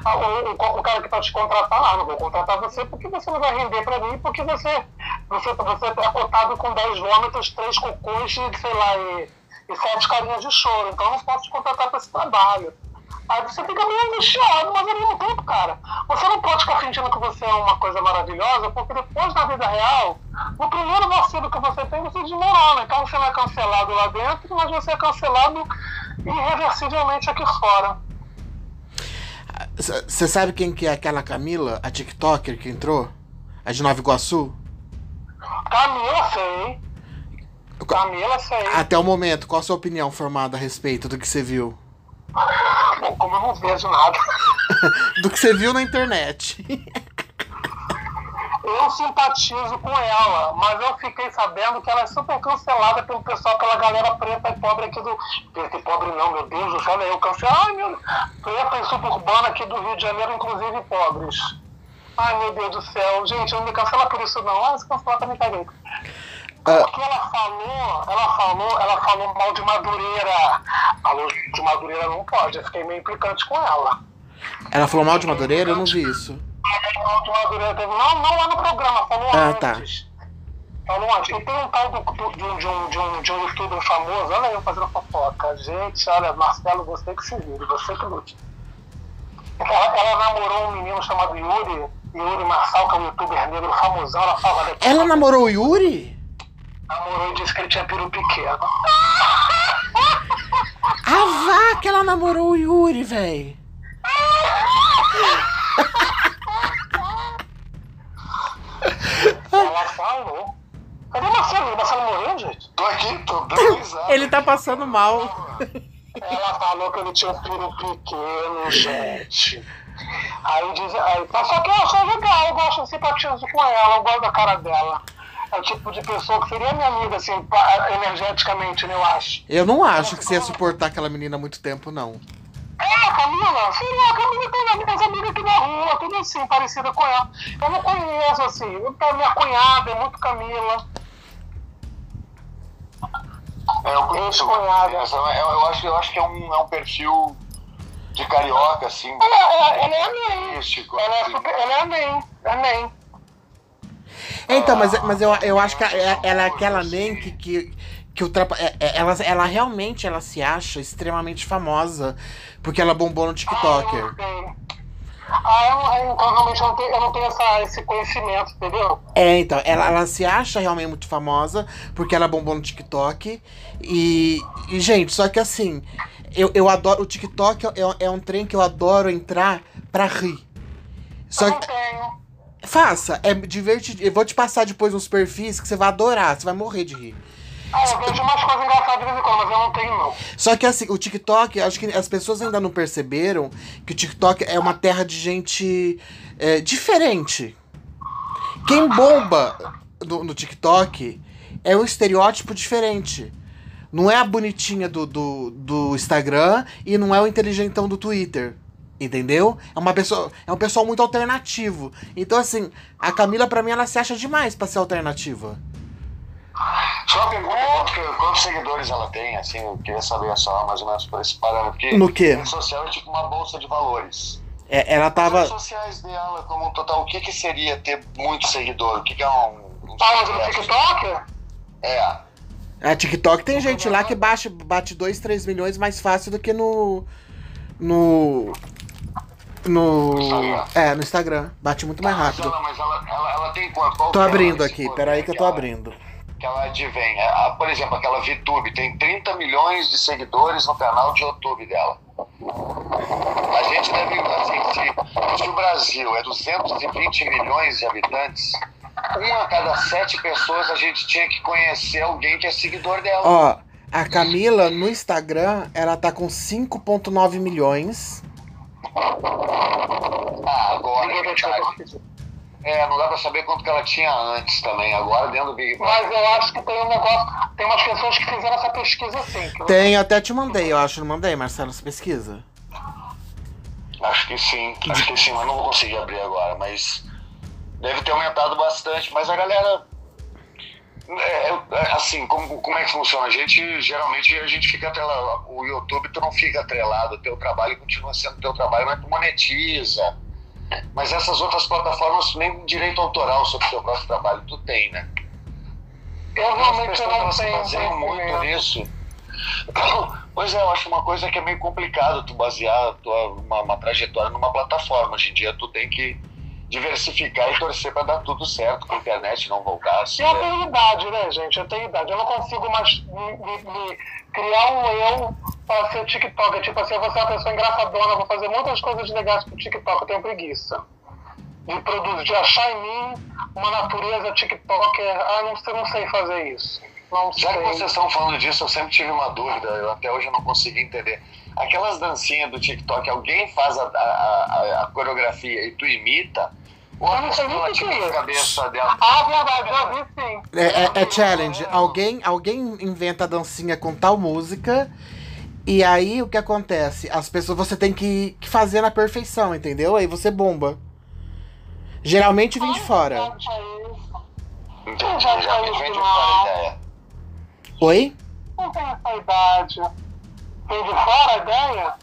Speaker 3: o, o, o cara que tá te contratar lá, não vou contratar você porque você não vai render pra mim, porque você, você, você é cotado com 10 vômitos, 3 cocôs e, sei lá, e, e 7 carinhas de choro. Então eu não posso te contratar pra esse trabalho. Aí você fica meio angustiado, mas ao mesmo tempo, cara, você não pode ficar fingindo que você é uma coisa maravilhosa, porque depois na vida real, no primeiro vacilo que você tem, você desmorona. Então você não é cancelado lá dentro, mas você é cancelado irreversivelmente aqui fora.
Speaker 1: Você sabe quem que é aquela Camila, a TikToker que entrou? A de Nova Iguaçu?
Speaker 3: Camila, sei. Camila, sei.
Speaker 1: Até o momento, qual a sua opinião formada a respeito do que você viu?
Speaker 3: Bom, como eu não vejo nada.
Speaker 1: do que você viu na internet.
Speaker 3: eu simpatizo com ela, mas eu fiquei sabendo que ela é super cancelada pelo pessoal, pela galera preta e pobre aqui do. Preta e pobre não, meu Deus do céu, eu cancelei. Ai, meu. Preta e suburbana aqui do Rio de Janeiro, inclusive pobres. Ai, meu Deus do céu. Gente, não me cancela por isso, não. Ah, se cancelar também tá bem. Porque ela falou, ela falou, ela falou mal de Madureira. Falou de Madureira não pode, eu fiquei meio implicante com ela.
Speaker 1: Ela falou mal de Madureira? Eu não vi isso.
Speaker 3: Falou de Madureira, não, não lá no programa, falou
Speaker 1: ah,
Speaker 3: antes. Tá. Falou antes. E tem um tal do, do, de, um, de, um, de, um, de um youtuber famoso, olha eu fazendo fofoca. Gente, olha, Marcelo, você que se vire, você que lute. Ela, ela namorou um menino chamado Yuri, Yuri Marçal, que é um youtuber negro famosão, ela fala...
Speaker 1: Ela namorou o Yuri?
Speaker 3: namorou e disse que ele tinha peru pequeno.
Speaker 1: A vaca, ela namorou o Yuri, véi.
Speaker 3: ela falou. Cadê o Marcelo? O Marcelo morreu, gente?
Speaker 2: Tô aqui, tô dando
Speaker 1: Ele tá passando mal.
Speaker 3: Ela falou que ele tinha um peru pequeno, gente. Aí diz, aí, só que eu achei legal, eu gosto, simpatizo com ela, eu gosto da cara dela é o tipo de pessoa que seria minha amiga, assim, energeticamente, né, eu acho.
Speaker 1: Eu não acho que você ia suportar aquela menina muito tempo, não.
Speaker 3: É, Camila, seria a Camila tem minhas amigas aqui na rua, tudo assim, parecida com ela. Eu não conheço, assim, minha cunhada é muito Camila.
Speaker 2: É, eu conheço. Cunhada. Eu, eu, acho, eu acho que é um, é um perfil de carioca, assim.
Speaker 3: Ela, ela, ela é amém. Ela é, assim. super, ela é amém, amém.
Speaker 1: Então, mas, mas eu, eu acho que ela é aquela nem que, que, que ultrapa, é, é, ela, ela realmente ela se acha extremamente famosa porque ela bombou no TikToker.
Speaker 3: Ah, eu, então realmente eu não tenho, eu não tenho essa, esse conhecimento, entendeu?
Speaker 1: É, então, ela, ela se acha realmente muito famosa porque ela bombou no TikTok. E, e gente, só que assim, eu, eu adoro. O TikTok é, é um trem que eu adoro entrar pra rir. Só
Speaker 3: eu não tenho.
Speaker 1: Faça, é divertido. Eu vou te passar depois uns perfis que você vai adorar, você vai morrer de rir.
Speaker 3: Ah, eu vejo umas coisas engraçadas de vez em quando, mas eu não tenho, não.
Speaker 1: Só que assim, o TikTok, acho que as pessoas ainda não perceberam que o TikTok é uma terra de gente é, diferente. Quem bomba no, no, TikTok é um estereótipo diferente. Não é a bonitinha do, do, do Instagram e não é o inteligentão do Twitter. Entendeu? É uma pessoa, é um pessoal muito alternativo. Então assim, a Camila para mim ela se acha demais para ser alternativa.
Speaker 2: Só uma pergunta, quantos, quantos, seguidores ela tem? Assim, eu queria saber só mais ou menos por esse parâmetro. Porque
Speaker 1: no quê?
Speaker 2: Rede social é tipo uma bolsa de valores.
Speaker 1: É, ela tava. As
Speaker 2: redes sociais dela, como um total, o que, que seria ter muito seguidor? O que, que é um. um
Speaker 3: ah, no TikTok?
Speaker 2: É.
Speaker 1: A TikTok tem gente lá que bate, bate 2, 3 milhões mais fácil do que no. No. No. É, no Instagram. Bate muito mais rápido.
Speaker 2: Mas ela, mas ela, ela, ela tem qual?
Speaker 1: Tô abrindo aqui, peraí que eu tô abrindo.
Speaker 2: Que ela advém. É, por exemplo, aquela VTube tem 30 milhões de seguidores no canal de YouTube dela. A gente deve. Assim, se, se o Brasil é 220 milhões de habitantes, uma a cada sete pessoas a gente tinha que conhecer alguém que é seguidor dela.
Speaker 1: Ó, a Camila no Instagram, ela tá com 5,9 milhões.
Speaker 2: Ah, agora é, é, não dá pra saber quanto que ela tinha antes também, agora dentro do Big
Speaker 3: Brother. Mas eu acho que tem um negócio, tem umas pessoas que fizeram essa pesquisa assim.
Speaker 1: Tem, eu até te mandei, eu acho, não mandei, Marcelo, essa pesquisa?
Speaker 2: Acho que sim, acho que sim, mas não vou conseguir abrir agora, mas deve ter aumentado bastante, mas a galera é, é, assim, como, como é que funciona? A gente, geralmente, a gente fica atrelado. O YouTube, tu não fica atrelado. O teu trabalho continua sendo teu trabalho, mas tu monetiza. Mas essas outras plataformas, nem direito autoral sobre o teu próprio trabalho tu tem, né?
Speaker 3: Eu realmente não tenho.
Speaker 2: muito nisso. Pois é, eu acho uma coisa que é meio complicado tu basear tua, uma, uma trajetória numa plataforma. Hoje em dia tu tem que diversificar e torcer para dar tudo certo, para a internet não voltar. Assim,
Speaker 3: eu né? tenho idade, né, gente? Eu tenho idade. Eu não consigo mais me, me, me criar um eu para ser TikTok. Tipo assim, eu vou ser uma pessoa engraçadona, vou fazer muitas coisas legais pro TikTok. Eu tenho preguiça. De produzir, de achar em mim uma natureza TikToker. Ah, não, eu não sei fazer isso. Não
Speaker 2: Já
Speaker 3: sei.
Speaker 2: que vocês estão falando disso, eu sempre tive uma dúvida, eu até hoje não consegui entender. Aquelas dancinhas do TikTok, alguém faz a, a, a, a coreografia e tu imita? Ou a pessoa tira a cabeça dela?
Speaker 3: Ah, verdade, já vi sim.
Speaker 1: É, é, é challenge. Alguém, alguém inventa a dancinha com tal música. E aí o que acontece? As pessoas você tem que, que fazer na perfeição, entendeu? Aí você bomba. Geralmente vem de fora.
Speaker 2: Entendi, já vem de fora a ideia.
Speaker 1: Oi?
Speaker 3: Não tem essa idade. Vem de fora a ideia?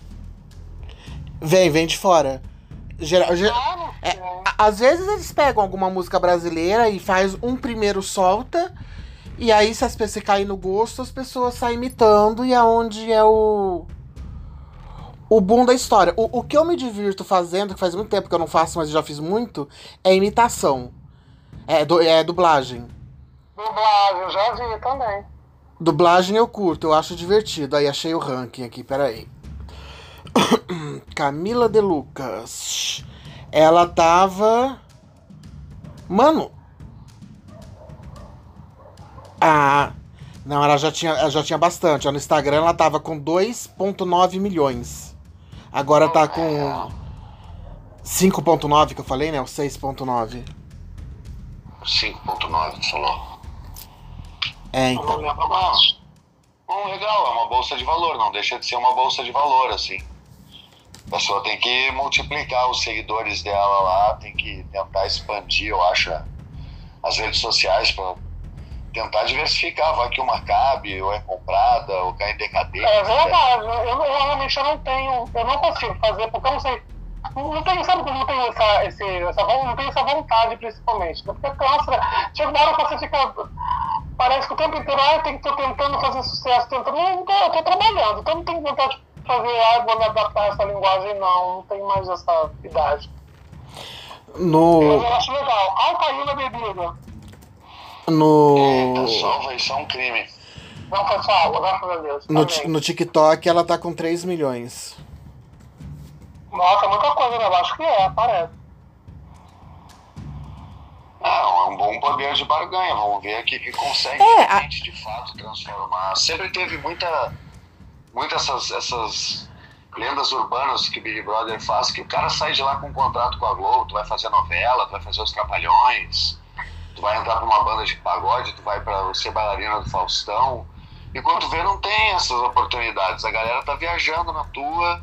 Speaker 1: Vem, vem de fora. Geral, ger- é, às vezes eles pegam alguma música brasileira e faz um primeiro solta. E aí, se as pessoas caem no gosto, as pessoas saem imitando e é onde é o. O boom da história. O, o que eu me divirto fazendo, que faz muito tempo que eu não faço, mas já fiz muito, é imitação. É, du- é dublagem.
Speaker 3: Dublagem, já vi também.
Speaker 1: Dublagem eu curto, eu acho divertido. Aí achei o ranking aqui, peraí. Camila De Lucas. Ela tava. Mano. Ah. Não, ela já tinha, ela já tinha bastante. No Instagram ela tava com 2,9 milhões. Agora tá com 5,9 que eu falei, né? O 6,9.
Speaker 2: 5.9, tu falou.
Speaker 1: É,
Speaker 3: não
Speaker 1: então.
Speaker 3: lembro mais.
Speaker 2: Bom, legal, é uma bolsa de valor, não deixa de ser uma bolsa de valor, assim. A pessoa tem que multiplicar os seguidores dela lá, tem que tentar expandir, eu acho, as redes sociais para tentar diversificar. Vai que uma cabe, ou é comprada, ou cai em decadência.
Speaker 3: É verdade, eu, eu realmente eu não tenho, eu não consigo fazer, porque eu não sei. Não tenho, sabe como não tenho essa, esse, essa, não tenho essa vontade, principalmente. né? Porque cansa, chega uma hora que você fica. Parece que o tempo inteiro, ah, eu tenho que tô tentando fazer sucesso, tentando. Não, eu tô, eu tô trabalhando, então não tenho vontade de fazer, ah, vou me adaptar a essa linguagem, não. Não tenho mais essa idade. Mas
Speaker 1: No.
Speaker 3: eu acho legal. Alcaína na bebida.
Speaker 1: No.
Speaker 2: Eita, salva, isso é um crime.
Speaker 3: Não água, graças a Deus.
Speaker 1: No, no TikTok ela tá com 3 milhões.
Speaker 3: Nossa, muita coisa, né? Eu acho que é, parece.
Speaker 2: Não, é um bom poder de barganha. Vamos ver aqui que consegue
Speaker 1: É, a-
Speaker 2: realmente, de fato transformar. Sempre teve muita, muitas essas, essas lendas urbanas que Big Brother faz, que o cara sai de lá com um contrato com a Globo, tu vai fazer novela, tu vai fazer os Trapalhões, tu vai entrar pra uma banda de pagode, tu vai para ser bailarina do Faustão. E quando vê, não tem essas oportunidades. A galera tá viajando na tua.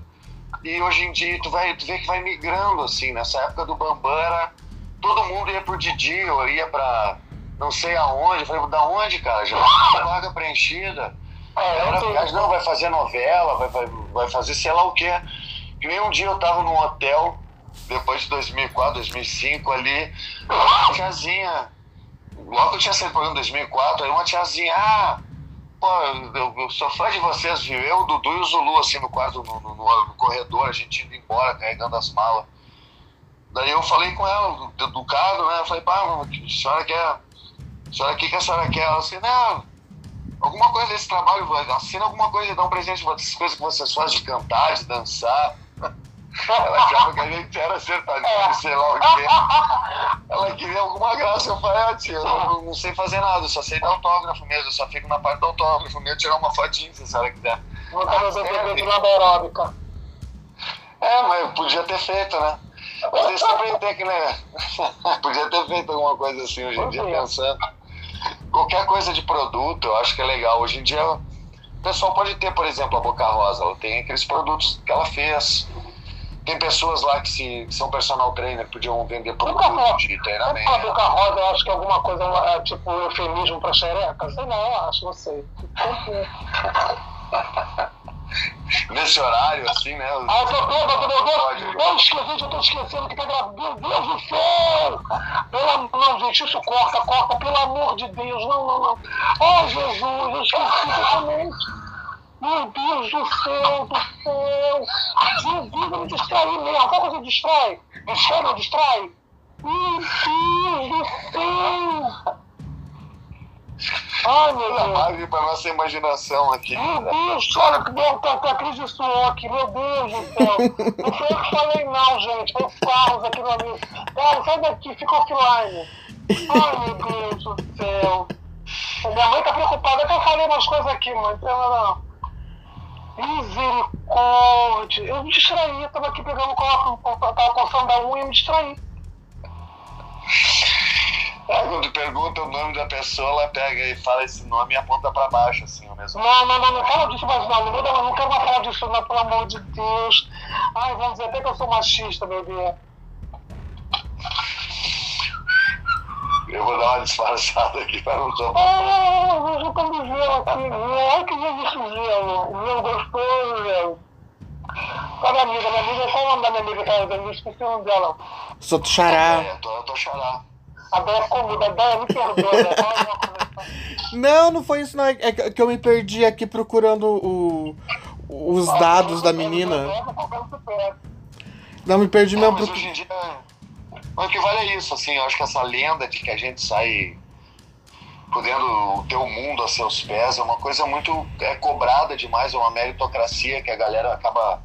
Speaker 2: E hoje em dia tu, vai, tu vê que vai migrando, assim. Nessa época do Bambam era todo mundo ia pro Didi, ou ia pra não sei aonde. Eu falei, da onde, cara? Já tem vaga preenchida.
Speaker 3: É, eu tenho.
Speaker 2: não, vai fazer novela, vai, vai, vai fazer sei lá o quê. Que nem um dia eu tava num hotel, depois de 2004, 2005, ali, uma tiazinha. Logo eu tinha saído do programa em 2004, aí uma tiazinha, ah, pô, eu, eu sou fã de vocês, viu? Eu, o Dudu e o Zulu, assim, no quarto, no, no- no- corredor, a gente indo embora, carregando as malas. Daí eu falei com ela, do- educado, né? Eu falei, pá, a senhora quer. A senhora, o que, que a senhora quer? Ela assim, não, alguma coisa desse trabalho, assina alguma coisa, dá um presente para essas coisas que vocês fazem de cantar, de dançar. Ela achava que a gente era sertanejo, sei lá o quê. Ela queria alguma graça. Eu falei, ah, tia, eu não, não sei fazer nada, eu só sei dar autógrafo mesmo, eu só fico na parte do autógrafo mesmo, tirar uma fotinha se a senhora quiser.
Speaker 3: Vou fazer bebê na aeróbica.
Speaker 2: É, mas podia ter feito, né? Mas eles também tem que, né? podia ter feito alguma coisa assim hoje em dia, pensando. Qualquer coisa de produto, eu acho que é legal. Hoje em dia, o pessoal pode ter, por exemplo, a Boca Rosa. Ela tem aqueles produtos que ela fez. Tem pessoas lá que, se, que são personal trainer, podiam vender
Speaker 3: Boca
Speaker 2: produto
Speaker 3: Rosa.
Speaker 2: de treinamento.
Speaker 3: a boca rosa, eu acho que é alguma coisa, é, tipo, eufemismo pra xereca? Sei lá, eu acho, não sei.
Speaker 2: Nesse horário, assim, né? os-
Speaker 3: Ah, eu bêbado, meu. Deus! Eu esqueci, eu tô esquecendo que tá gravando. Meu Deus do céu! Pelo não, gente, isso corta, corta, pelo amor de Deus, não, não, não. Oh, Jesus, eu esqueci totalmente. Meu Deus do céu, do céu. Jesus, me distraí mesmo. Qual coisa distrai? Distrai, não distrai? Meu Deus do céu. Ai, meu Deus.
Speaker 2: Para nossa imaginação aqui.
Speaker 3: Meu Deus, olha que deu tá, tá crise de suor aqui, meu Deus do céu. Não foi eu que falei não, gente. Foi o Carlos aqui no amigo. Carlos, sai daqui, fica offline. Ai, meu Deus do céu. Minha mãe tá preocupada que eu falei umas coisas aqui, mãe. Então, não. Misericórdia. Eu me distraí, eu tava aqui pegando o copo, tava coçando a unha e me distraí.
Speaker 2: Aí quando pergunta o nome da pessoa, ela pega e fala esse nome e aponta pra baixo, assim, o mesmo.
Speaker 3: Não, não, não, não fala disso mais não. Não, não, não quero mais falar disso, não, pelo amor de Deus. Ai, vamos dizer até que eu sou machista, meu Deus.
Speaker 2: Eu vou dar uma disfarçada aqui pra não tomar.
Speaker 3: Ah, eu já tô no gelo aqui, viu? Olha que esse gelo. Gelo gostoso, velho. Qual a minha amiga? Minha amiga, qual o nome da minha amiga? Cara, eu esqueci o nome dela.
Speaker 1: Sou do xará.
Speaker 2: É, eu tô, eu tô xará.
Speaker 3: A Déia comida. A Déia me perdoa.
Speaker 1: Não, não foi isso, não. É que que eu me perdi aqui procurando o, os dados da menina. Não, me perdi
Speaker 2: Não,
Speaker 1: mesmo.
Speaker 2: mas hoje em dia. Mas o que vale é isso, assim, eu acho que essa lenda de que a gente sai podendo ter o mundo a seus pés é uma coisa muito é cobrada demais, é uma meritocracia que a galera acaba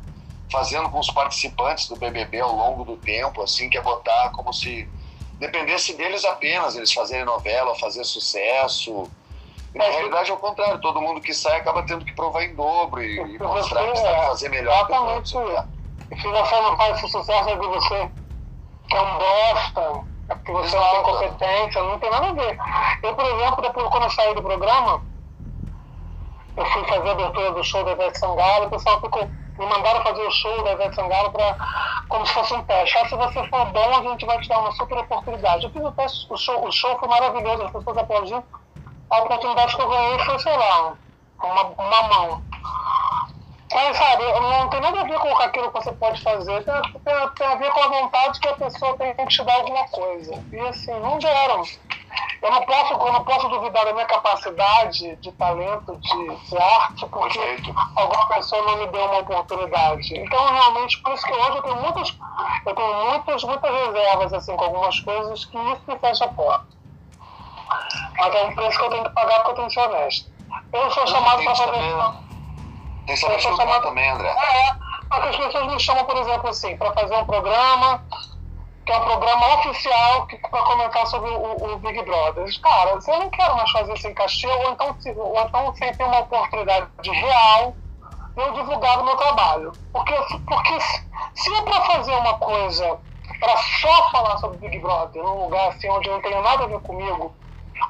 Speaker 2: fazendo com os participantes do BBB ao longo do tempo, assim, que é botar como se dependesse deles apenas, eles fazerem novela, fazer sucesso. E, na realidade é o contrário, todo mundo que sai acaba tendo que provar em dobro e, e mostrar que sabe fazer melhor.
Speaker 3: Exatamente. E se você não faz esse sucesso é de você que é um bosta, é porque você não tem
Speaker 2: Exato.
Speaker 3: competência, não tem nada a ver. Eu, por exemplo, depois quando eu saí do programa, eu fui fazer a abertura do show da Ivete Sangalo, o pessoal ficou, me mandaram fazer o show da Ivete Sangalo pra, como se fosse um teste. Ah, se você for bom, a gente vai te dar uma super oportunidade. Eu fiz o teste, o show, o show foi maravilhoso, as pessoas aplaudiram. A oportunidade que eu ganhei foi, sei lá, uma, uma mão. Mas, sabe, não tem nada a ver com aquilo que você pode fazer. Tem, tem, tem a ver com a vontade que a pessoa tem que te dar alguma coisa. E assim, não deram. Eu não posso, eu não posso duvidar da minha capacidade de talento, de, de arte, porque
Speaker 2: Perfeito.
Speaker 3: alguma pessoa não me deu uma oportunidade. Então, realmente, por isso que hoje eu tenho muitas, eu tenho muitas, muitas reservas assim, com algumas coisas que isso me fecha a porta. Mas é um preço que eu tenho que pagar porque eu tenho que ser honesto. Eu sou chamado para fazer.
Speaker 2: saber- Tem que filmar
Speaker 3: chamado-
Speaker 2: também, André.
Speaker 3: É, é. Porque as pessoas me chamam, por exemplo, assim, para fazer um programa, que é um programa oficial para comentar sobre o, o Big Brother. Cara, eu não quero mais fazer sem cachê, ou então, se- ou então sem ter uma oportunidade real eu divulgar o meu trabalho. Porque, porque se- se é para fazer uma coisa para só falar sobre Big Brother, num lugar assim onde não tem nada a ver comigo,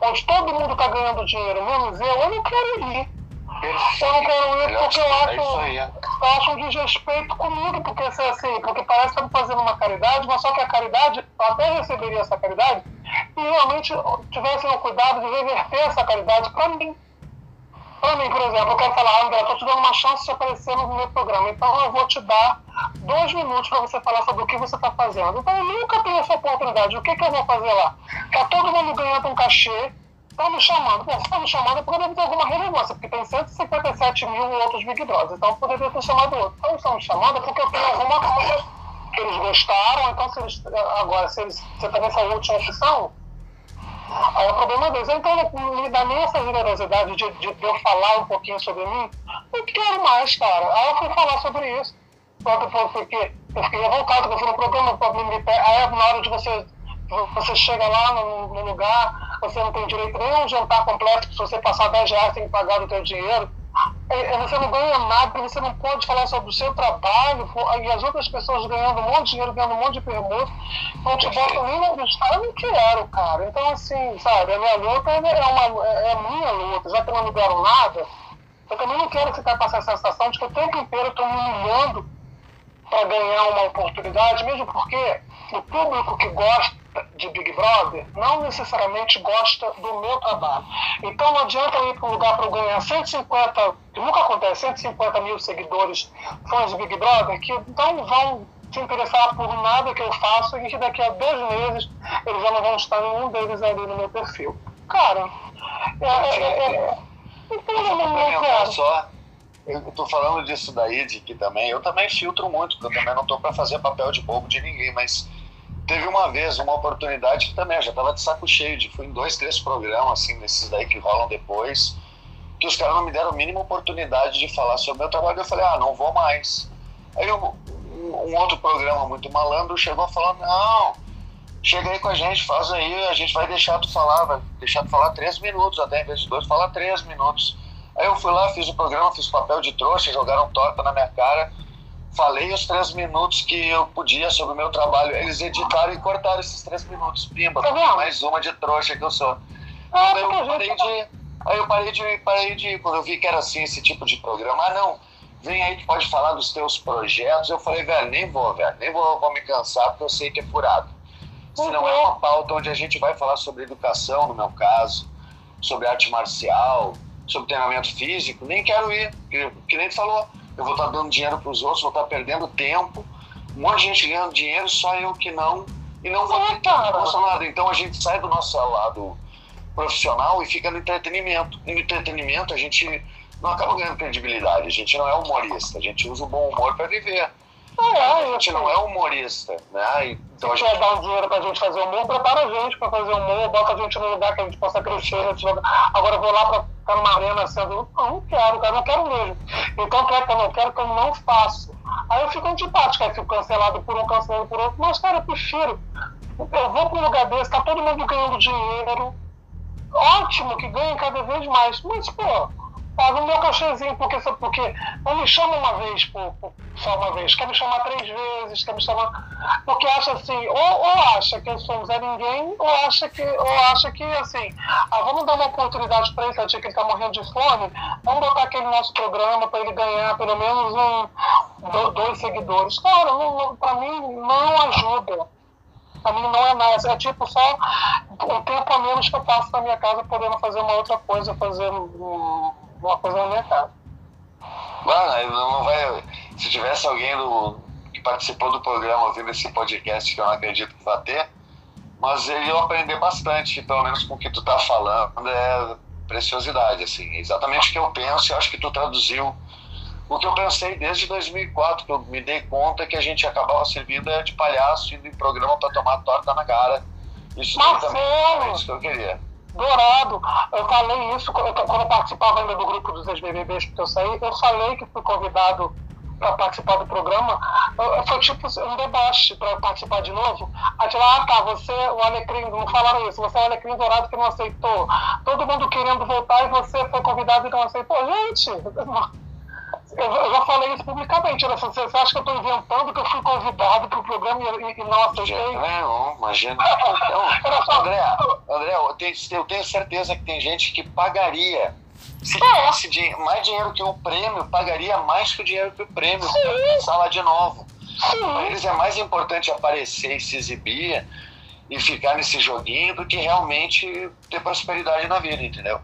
Speaker 3: onde todo mundo está ganhando dinheiro, menos eu, eu não quero ir. Eu não quero ir porque eu
Speaker 2: É
Speaker 3: acho,
Speaker 2: é.
Speaker 3: eu acho um desrespeito comigo, porque assim, porque parece que estamos fazendo uma caridade, mas só que a caridade, eu até receberia essa caridade, e realmente tivessem o cuidado de reverter essa caridade para mim. Para mim, por exemplo, eu quero falar, André, eu estou te dando uma chance de aparecer no meu programa, então eu vou te dar dois minutos para você falar sobre o que você está fazendo. Então eu nunca tenho essa oportunidade. O que, que eu vou fazer lá? Tá todo mundo ganhando um cachê, tá me chamando. Bom, se tá me chamando é porque deve ter alguma relevância, porque tem 157 mil outros Big Brothers, então eu poderia ter chamado outro. Então estão me chamando é porque eu tenho alguma coisa que eles gostaram, então se eles, agora, se eles, você tá nessa última opção, Aí o problema deles. Então não me dá nem essa generosidade de, de, eu falar um pouquinho sobre mim. Não quero mais, cara. Aí eu fui falar sobre isso. Foi porque eu fiquei revoltado, porque eu fui no programa, me- aí na hora de você. Você chega lá no, no lugar, você não tem direito nem a um jantar completo, se você passar 10 reais tem que pagar do teu dinheiro. É, é, Você não ganha nada, você não pode falar sobre o seu trabalho, e as outras pessoas ganhando um monte de dinheiro, ganhando um monte de permuta, não te botam nem no eu não quero, cara. Então, assim, sabe, a minha luta é, uma, é a minha luta, já que não me deram nada, eu também não quero ficar com essa sensação de que o tempo inteiro eu estou me humilhando para ganhar uma oportunidade, mesmo porque o público que gosta de Big Brother não necessariamente gosta do meu trabalho. Então não adianta eu ir para um lugar para eu ganhar 150, que nunca acontece, 150 mil seguidores fãs de Big Brother, que não vão se interessar por nada que eu faço e que daqui a dois meses eles já não vão estar nenhum deles ali no meu perfil. Cara, é, é, é, é, então eu não, não
Speaker 2: complementar
Speaker 3: quero.
Speaker 2: só, eu tô falando disso daí, de que também, eu também filtro muito, porque eu também não tô para fazer papel de bobo de ninguém, mas teve uma vez uma oportunidade que também eu já tava de saco cheio, de fui em dois, três programas, assim, desses daí que rolam depois, que os caras não me deram a mínima oportunidade de falar sobre o meu trabalho, eu falei, ah, não vou mais. Aí um, outro programa muito malandro chegou falando, não, chega aí com a gente, faz aí, a gente vai deixar tu falar, vai deixar tu falar três minutos, até em vez de dois, fala três minutos. Aí eu fui lá, fiz o programa, fiz papel de trouxa, jogaram torta na minha cara, falei os três minutos que eu podia sobre o meu trabalho. Eles editaram e cortaram esses três minutos. Pimba, tá mais uma de trouxa que eu sou. Ah, aí eu parei de. Aí eu parei de, parei de. Quando eu vi que era assim esse tipo de programa, ah não, vem aí que pode falar dos teus projetos. Eu falei, velho, nem vou, velho, nem vou, vou me cansar, porque eu sei que é furado. Se não é uma pauta onde a gente vai falar sobre educação, no meu caso, sobre arte marcial, sobre treinamento físico, nem quero ir. Que, que nem tu falou, eu vou estar dando dinheiro para os outros, vou estar perdendo tempo. Um monte de gente ganhando dinheiro, só eu que não. E não vou ter nada. Então a gente sai do nosso lado profissional e fica no entretenimento. E no entretenimento a gente não acaba ganhando credibilidade. A gente não é humorista, a gente usa o bom humor para viver. É, a gente não é humorista, né?
Speaker 3: Então, Se a gente... quer dar um dinheiro pra gente fazer humor, prepara a gente pra fazer humor, bota a gente num lugar que a gente possa crescer. Agora eu vou lá pra ficar numa arena sendo. Não, não quero, cara, não quero mesmo. Então quer que eu não quero, que eu não faço. Aí eu fico antipático, aí fico cancelado por um, cancelado por outro. Mas, cara, eu prefiro. Eu vou pra um lugar desse, tá todo mundo ganhando dinheiro. Ótimo que ganha cada vez mais. Mas, pô paga o meu cachezinho, porque, porque não me chama uma vez, por, por, só uma vez, quer me chamar três vezes, quer me chamar. Porque acha assim, ou, ou acha que eu sou um Zé Ninguém, ou acha que, ou acha que assim, ah, vamos dar uma oportunidade para ele, que ele está morrendo de fome, vamos botar aquele nosso programa para ele ganhar pelo menos um, dois seguidores. Cara, para mim não ajuda. Pra mim não é nada. É tipo só um tempo a menos que eu passo na minha casa podendo fazer uma outra coisa, fazer um, uma coisa minha casa.
Speaker 2: Mano, não vai. Se tivesse alguém do, que participou do programa ouvindo esse podcast, que eu não acredito que vai ter, mas ele ia aprender bastante, pelo menos com o que tu tá falando, é preciosidade, assim. Exatamente o que eu penso, eu acho que tu traduziu o que eu pensei desde 2004, que eu me dei conta que a gente acabava servindo de palhaço indo em programa para tomar torta na cara. Isso também é isso que eu queria
Speaker 3: dourado. Eu falei isso quando eu participava ainda do grupo dos ex-BBBs que eu saí. Eu falei que fui convidado para participar do programa. Foi tipo um deboche para participar de novo. Aí lá, ah tá, você, o Alecrim, não falaram isso, você é o Alecrim Dourado que não aceitou. Todo mundo querendo voltar e você foi convidado e não aceitou. Gente, eu, já falei isso publicamente. Né? Você, acha que eu estou inventando que eu fui convidado para o programa e, e não aceitei?
Speaker 2: Não, imagina. Então, André, André eu, tenho, eu tenho certeza que tem gente que pagaria. Se tivesse dinheiro, mais dinheiro que o prêmio, pagaria mais que o dinheiro que o prêmio para lá de novo. Para eles é mais importante aparecer e se exibir e ficar nesse joguinho do que realmente ter prosperidade na vida, entendeu?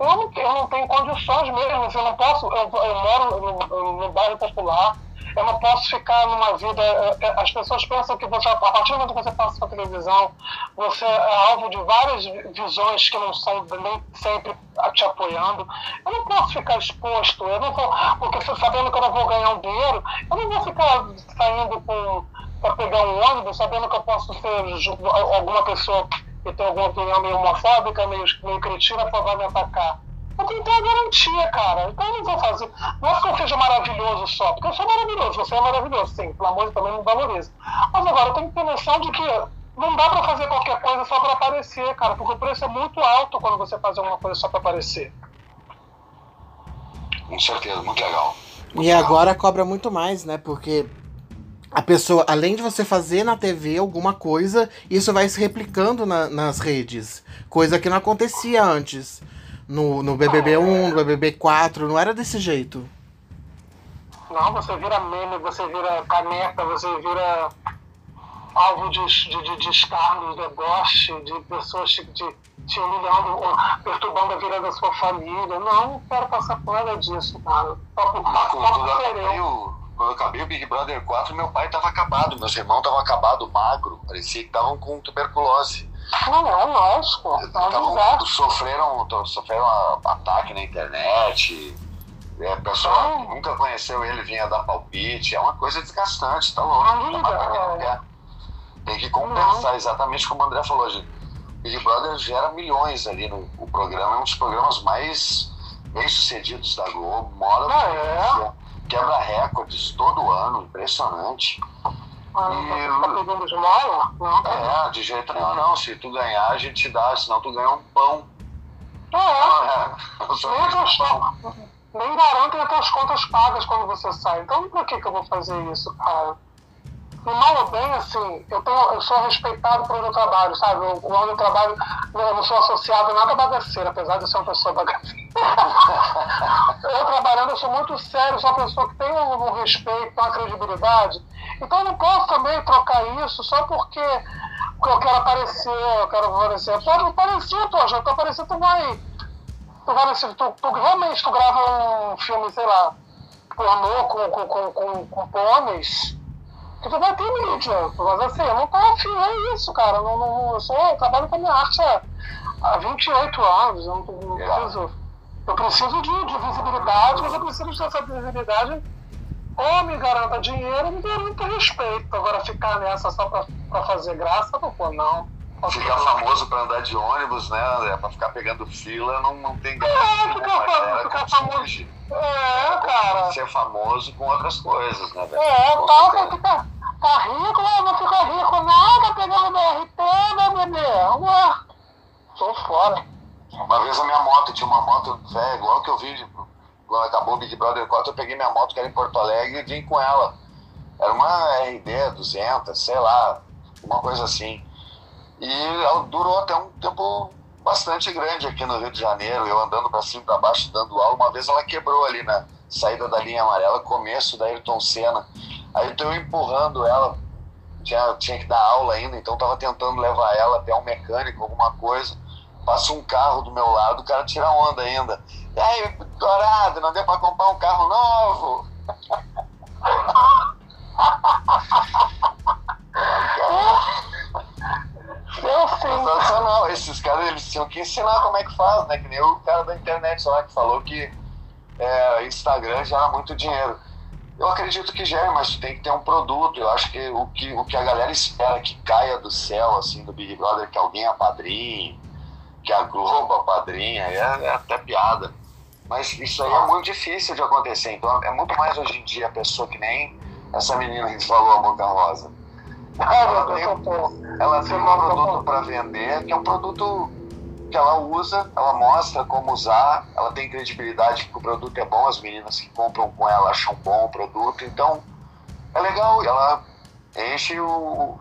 Speaker 3: Eu não, eu não tenho condições mesmo, eu não posso, eu, eu moro no, no, bairro popular, eu não posso ficar numa vida. É, é, as pessoas pensam que você, a partir do momento que você passa a televisão, você é alvo de várias visões que não são nem sempre te apoiando. Eu não posso ficar exposto, eu não vou, porque sabendo que eu não vou ganhar um dinheiro, eu não vou ficar saindo para pegar um ônibus sabendo que eu posso ser alguma pessoa que tem alguma opinião meio homofóbica, meio, meio cretina, vai me atacar. Eu tenho que ter a garantia, cara. Então eu não vou fazer. Não é que eu seja maravilhoso só, porque eu sou maravilhoso, você é maravilhoso, sim. Pelo amor de também me valoriza. Mas agora eu tenho que ter noção de que não dá pra fazer qualquer coisa só pra aparecer, cara, porque o preço é muito alto quando você faz alguma coisa só pra aparecer.
Speaker 2: Com certeza, muito legal. Muito
Speaker 1: e legal. agora cobra muito mais, né? Porque a pessoa, além de você fazer na TV alguma coisa, isso vai se replicando na, nas redes. Coisa que não acontecia antes. No, no BBB 1, no BBB 4, não era desse jeito.
Speaker 3: Não, você vira meme, você vira caneta, você vira alvo de, de, de, de escárnio, de deboche, de pessoas te, te, te humilhando, perturbando a vida da sua família. Não, não quero passar por nada disso, cara. Só por, só
Speaker 2: por quando eu acabei o Big Brother 4, meu pai estava acabado, meus irmãos estavam acabados, magro, parecia que estavam com tuberculose.
Speaker 3: Não, é lógico.
Speaker 2: Tavam, sofreram, sofreram ataque na internet. É, pessoal que nunca conheceu ele vinha dar palpite, é uma coisa desgastante, tá louco.
Speaker 3: Não, não, é.
Speaker 2: Tem que compensar, exatamente como o André falou, gente. Big Brother gera milhões ali no o programa, é um dos programas mais bem sucedidos da Globo, mora
Speaker 3: Ah, é?
Speaker 2: Quebra recordes todo ano, impressionante.
Speaker 3: Ah,
Speaker 2: E-
Speaker 3: tá pedindo esmola? Não, tá
Speaker 2: É, de jeito nenhum não, se tu ganhar a gente te dá, senão tu ganha um pão.
Speaker 3: É,
Speaker 2: É, só
Speaker 3: nem,
Speaker 2: pão.
Speaker 3: nem garantem as tuas contas pagas quando você sai. Então, pra que, que eu vou fazer isso, cara? E mal ou bem, assim, eu, tenho, eu sou respeitado por onde eu trabalho, sabe? Eu, onde eu trabalho, eu não sou associado a nada bagaceiro, apesar de eu ser uma pessoa bagaceira. Eu sou muito sério, sou uma pessoa que tem um, um respeito, uma credibilidade. Então eu não posso também trocar isso só porque eu quero aparecer, eu quero aparecer. Pode aparecer, poxa, tu aparecer, tu vai. Tu vai nesse. Tu, tu realmente tu grava um filme, sei lá, pornô com, com, com, com, com pôneis. Que tu vai ter mídia. Mas assim, eu não tô afim, é isso, cara. Eu, não, não, eu, sou, eu trabalho com a minha arte há, há 28 anos. Eu, não, não preciso. Eu preciso de, de visibilidade, mas eu preciso dessa visibilidade ou me garanta dinheiro ou me garanta respeito. Agora ficar nessa só pra, pra fazer graça, não, pô, não.
Speaker 2: Ficar famoso pra andar de ônibus, né, André? Pra ficar pegando fila, não, não tem
Speaker 3: É,
Speaker 2: graça.
Speaker 3: ficar famoso,
Speaker 2: era
Speaker 3: ficar famoso. É, cara.
Speaker 2: Ser famoso com outras coisas, né, velho?
Speaker 3: É, tal, você fica, tá rico, mas não fica rico nada pegando BRT, né, bebê? Ué, tô fora.
Speaker 2: Uma vez a minha moto, tinha uma moto velha, igual que eu vi quando acabou o Big Brother 4, eu peguei minha moto que era em Porto Alegre e vim com ela. Era uma RD 200, sei lá, uma coisa assim. E durou até um tempo bastante grande aqui no Rio de Janeiro, eu andando pra cima e pra baixo, dando aula. Uma vez ela quebrou ali na saída da linha amarela, começo da Ayrton Senna. Aí eu empurrando ela, tinha, tinha que dar aula ainda, então tava tentando levar ela até um mecânico, alguma coisa. Passa um carro do meu lado, o cara tira onda ainda. E aí, dourado, não deu pra comprar um carro novo? Sensacional. Esses caras, eles tinham que ensinar como é que faz, né? Que nem o cara da internet lá que falou que é, Instagram gera muito dinheiro. Eu acredito que gere, mas tem que ter um produto. Eu acho que o que, o que a galera espera que caia do céu, assim, do Big Brother, que alguém apadrinhe, que a Globo apadrinha, é, é até piada. Mas isso aí é muito difícil de acontecer. Então é muito mais hoje em dia a pessoa que nem essa menina que falou, a Boca Rosa.
Speaker 3: Eu tô.
Speaker 2: Ela tem um produto para vender, que é um produto que ela usa, ela mostra como usar, ela tem credibilidade que o produto é bom, as meninas que compram com ela acham bom o produto, então é legal, ela enche o.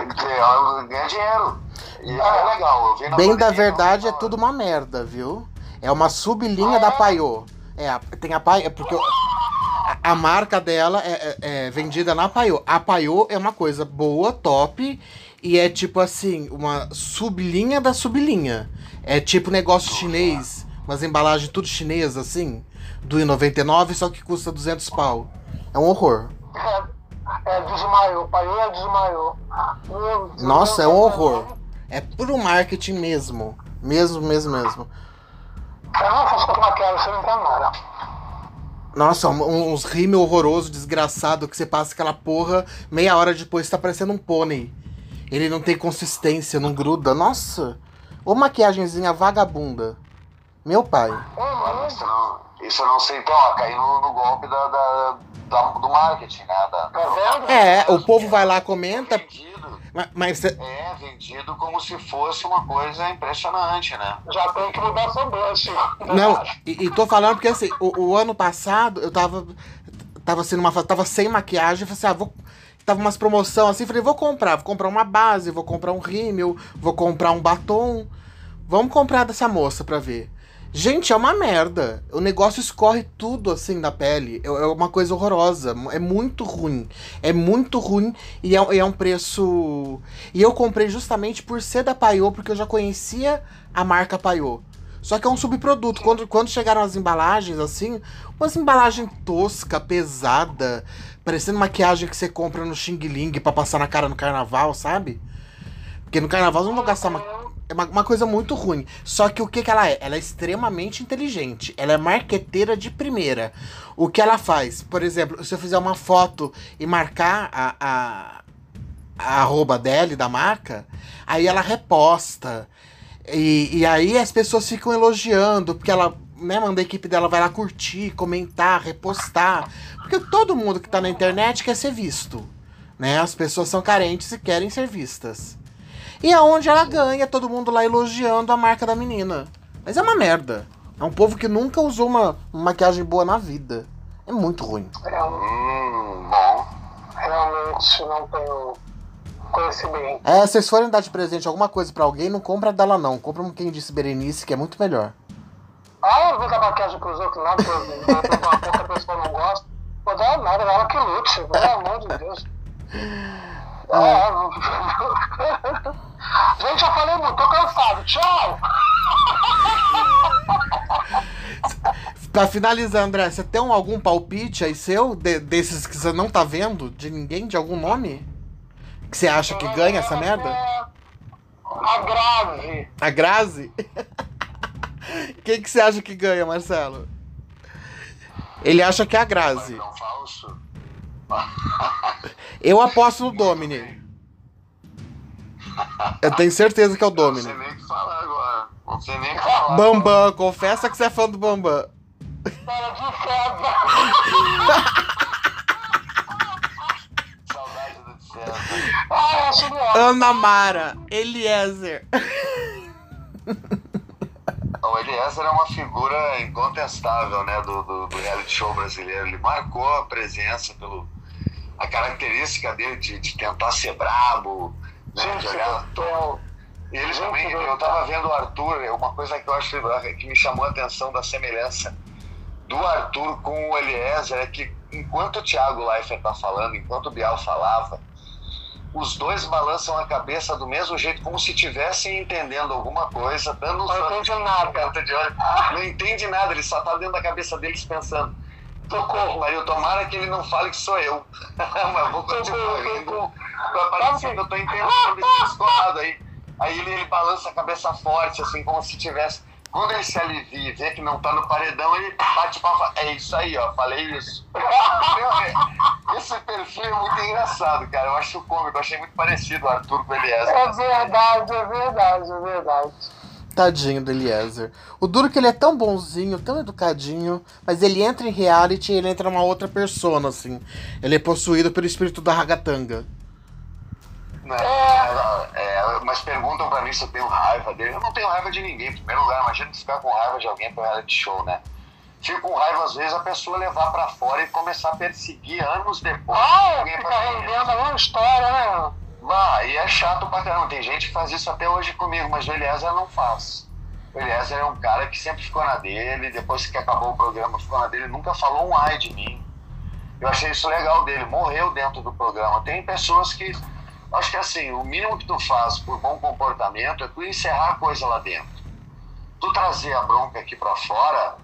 Speaker 2: Ela ganha dinheiro. E é legal. Eu vi na
Speaker 1: Bem
Speaker 2: pandemia,
Speaker 1: da verdade é
Speaker 2: ela-
Speaker 1: tudo uma merda, viu? É uma sublinha da Paiô. É, tem a Paiô, é porque a, marca dela é, é- é vendida na Paiô. A Paiô é uma coisa boa, top, e é tipo assim, uma sublinha da sublinha. É tipo negócio chinês, umas embalagens tudo chinesa assim, do R$1,99, só que custa 200 pau. É um horror.
Speaker 3: É, é, desmaiou, pai, é desmaiou.
Speaker 1: Nossa, é um horror. É puro marketing mesmo. Mesmo, mesmo, mesmo.
Speaker 3: Eu não faço com maquiagem, você não entende nada.
Speaker 1: Nossa, um- uns rímel horroroso, desgraçado, que você passa aquela porra, meia hora depois tá parecendo um pônei. Ele não tem consistência, não gruda. Nossa! Ô maquiagemzinha vagabunda. Meu pai.
Speaker 2: Não, isso eu não sei, ó, caiu no, no golpe da, da- da- do marketing, né? Da,
Speaker 3: Tá vendo?
Speaker 1: É, o povo vai lá, comenta,
Speaker 2: Vendido,
Speaker 1: ma- mas cê-
Speaker 2: é vendido como se fosse uma coisa impressionante, né?
Speaker 3: Já tem que mudar blush.
Speaker 1: Não, e, e tô falando porque assim, o, o ano passado eu tava. Tava sendo uma fase, tava sem maquiagem, falei assim, ah, vou. Tava umas promoção assim, falei, vou comprar, vou comprar uma base, vou comprar um rímel, vou comprar um batom. Vamos comprar dessa moça pra ver. Gente, é uma merda. O negócio escorre tudo assim da pele. É é uma coisa horrorosa. É muito ruim. É muito ruim e é, é um preço. E eu comprei justamente por ser da Paiô, porque eu já conhecia a marca Paiô. Só que é um subproduto. Quando, quando chegaram as embalagens, assim, umas embalagem tosca, pesada, parecendo maquiagem que você compra no Xing Ling pra passar na cara no carnaval, sabe? Porque no carnaval eu não vou gastar ma É uma, uma coisa muito ruim. Só que o que, que ela é? Ela é extremamente inteligente. Ela é marqueteira de primeira. O que ela faz? Por exemplo, se eu fizer uma foto e marcar a, a, a arroba dela da marca, aí ela reposta. E, e aí as pessoas ficam elogiando, porque ela né, manda a equipe dela vai lá curtir, comentar, repostar. Porque todo mundo que tá na internet quer ser visto. Né? As pessoas são carentes e querem ser vistas. E aonde ela ganha, todo mundo lá elogiando a marca da menina. Mas é uma merda. É um povo que nunca usou uma, uma maquiagem boa na vida. É muito ruim.
Speaker 3: É,
Speaker 2: Hum, bom.
Speaker 3: realmente não tenho conhecimento.
Speaker 1: É, se vocês forem dar de presente alguma coisa pra alguém, não compra dela não. Compra um quem disse Berenice, que é muito melhor.
Speaker 3: Ah, eu vou dar maquiagem pros outros, nada, pouca pessoa não gosta. Vou dar nada, ela que lute, pelo amor de Deus. Não- Gente, eu falei muito, tô cansado. Tchau!
Speaker 1: Pra finalizar, André, você tem um- algum palpite aí seu, de- desses que você não tá vendo? De ninguém, de algum nome? Que você acha que ganha essa merda?
Speaker 3: A grave.
Speaker 1: A Grazi? Quem que você acha que ganha, Marcelo? Ele acha que é a Grazi.
Speaker 2: Não falso.
Speaker 1: Eu aposto no Domini. Eu tenho certeza que é o
Speaker 2: Não
Speaker 1: Domini.
Speaker 2: sei nem o que falar agora. Não sei nem o que falar.
Speaker 1: Bambam, confessa que você é fã do Bambam.
Speaker 3: Para de César.
Speaker 2: Saudade do.
Speaker 3: Ah, eu acho.
Speaker 1: Ana Mara, Eliezer.
Speaker 2: O Eliezer é uma figura incontestável né, do, do, do reality show brasileiro. Ele marcou a presença pelo a característica dele de, de tentar ser brabo, né,
Speaker 3: Gente,
Speaker 2: de olhar. E ele também,
Speaker 3: eu-
Speaker 2: eu tava vendo o Arthur, é uma coisa que eu acho que me chamou a atenção da semelhança do Arthur com o Eliezer é que enquanto o Thiago Leifert tá falando, enquanto o Bial falava, os dois balançam a cabeça do mesmo jeito, como se estivessem entendendo alguma coisa, dando um
Speaker 3: Não entende nada.
Speaker 2: de olho. Não entende nada, ele só tá dentro da cabeça deles pensando. Socorro, Maria, tomara que ele não fale que sou eu. Mas vou continuar rindo. Vai parecer que eu tô entendendo esse aí. Aí ele, ele balança a cabeça forte, assim, como se tivesse. Quando ele se alivia e vê que não tá no paredão, ele bate palma. É isso aí, ó, falei isso. Esse perfil é muito engraçado, cara. Eu acho cômico, eu achei muito parecido o Arthur com o Eliezer.
Speaker 3: É verdade, é verdade, é verdade.
Speaker 1: Tadinho do Eliezer. O duro é que ele é tão bonzinho, tão educadinho, mas ele entra em reality e ele entra numa outra persona, assim. Ele é possuído pelo espírito da ragatanga.
Speaker 2: Né? É, mas perguntam pra mim se eu tenho raiva dele. Eu não tenho raiva de ninguém. Em primeiro lugar, imagina ficar com raiva de alguém pro reality show, né? Fico com raiva, às vezes, a pessoa levar pra fora e começar a perseguir anos depois.
Speaker 3: Ah,
Speaker 2: alguém
Speaker 3: fica rendendo a mesma história, né?
Speaker 2: Bah, e é chato pra caramba. Tem gente que faz isso até hoje comigo, mas o Eliezer não faz. O Eliezer é um cara que sempre ficou na dele, depois que acabou o programa ficou na dele, nunca falou um ai de mim. Eu achei isso legal dele, morreu dentro do programa. Tem pessoas que. Acho que assim, o mínimo que tu faz por bom comportamento é tu encerrar a coisa lá dentro. Tu trazer a bronca aqui pra fora,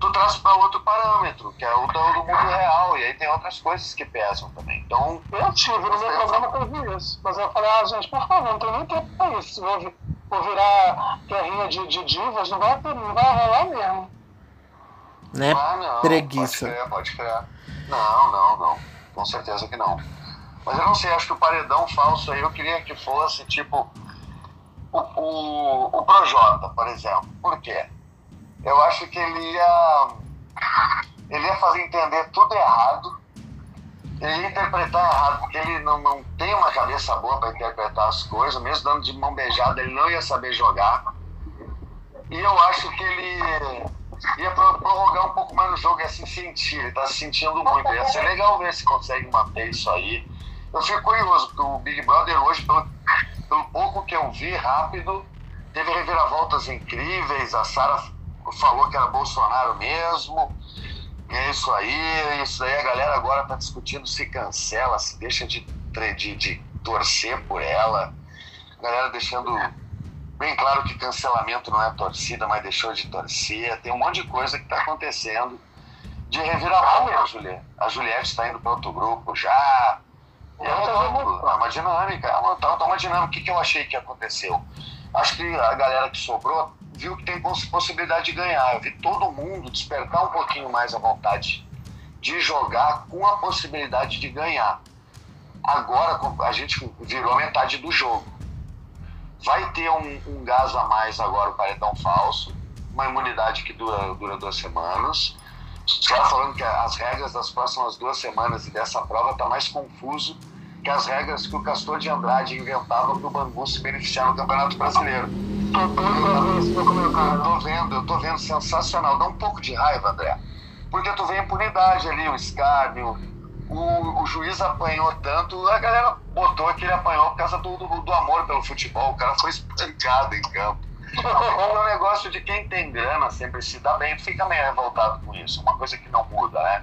Speaker 2: tu traz pra outro parâmetro, que é o do do mundo real. E aí tem outras coisas que pesam também. Então,
Speaker 3: Eu tive, no meu programa teve isso. Mas eu falei, ah, gente, por favor, não tem nem tempo pra isso. Vou, vi- vou virar guerrinha de, de divas, não vai, ter- não vai rolar mesmo.
Speaker 1: Né?
Speaker 2: Ah, não.
Speaker 1: Preguiça.
Speaker 2: Pode crer, pode crer. Não, não, não. Com certeza que não. Mas eu não sei, acho que o paredão falso aí eu queria que fosse tipo o, o, o Projota, por exemplo. Por quê? Eu acho que ele ia. Ele ia fazer entender tudo errado. Ele ia interpretar errado, porque ele não, não tem uma cabeça boa para interpretar as coisas, mesmo dando de mão beijada, ele não ia saber jogar. E eu acho que ele ia pro- prorrogar um pouco mais no jogo, se sentir, ele tá se sentindo muito. Ia ser legal ver se consegue manter isso aí. Eu fico curioso, porque o Big Brother hoje, pelo, pelo pouco que eu vi rápido, teve reviravoltas incríveis, a Sara falou que era Bolsonaro mesmo. É isso aí, isso aí a galera agora tá discutindo se cancela, se deixa de, de, de torcer por ela. A galera deixando bem claro que cancelamento não é torcida, mas deixou de torcer. Tem um monte de coisa que está acontecendo de reviravolta, a Juliette. A Juliette está indo para outro grupo já. É,
Speaker 3: tá
Speaker 2: uma, é uma dinâmica, é uma, tá, tá uma dinâmica. O que, que eu achei que aconteceu? acho que a galera que sobrou viu que tem possibilidade de ganhar. Eu vi todo mundo despertar um pouquinho mais a vontade de jogar com a possibilidade de ganhar. Agora a gente virou metade do jogo. Vai ter um, um gás a mais agora o paredão falso, uma imunidade que dura, dura duas semanas. Só falando que as regras das próximas duas semanas e dessa prova tá mais confuso que as regras que o Castor de Andrade inventava para o Bangu se beneficiar no Campeonato Brasileiro. Eu tô vendo, eu tô vendo sensacional. Dá um pouco de raiva, André. Porque tu vê a impunidade ali, o escárnio, o, o juiz apanhou tanto, a galera botou que ele apanhou por causa do, do, do amor pelo futebol. O cara foi espancado em campo. É um negócio de quem tem grana sempre se dá bem, fica meio revoltado com isso. Uma coisa que não muda, né?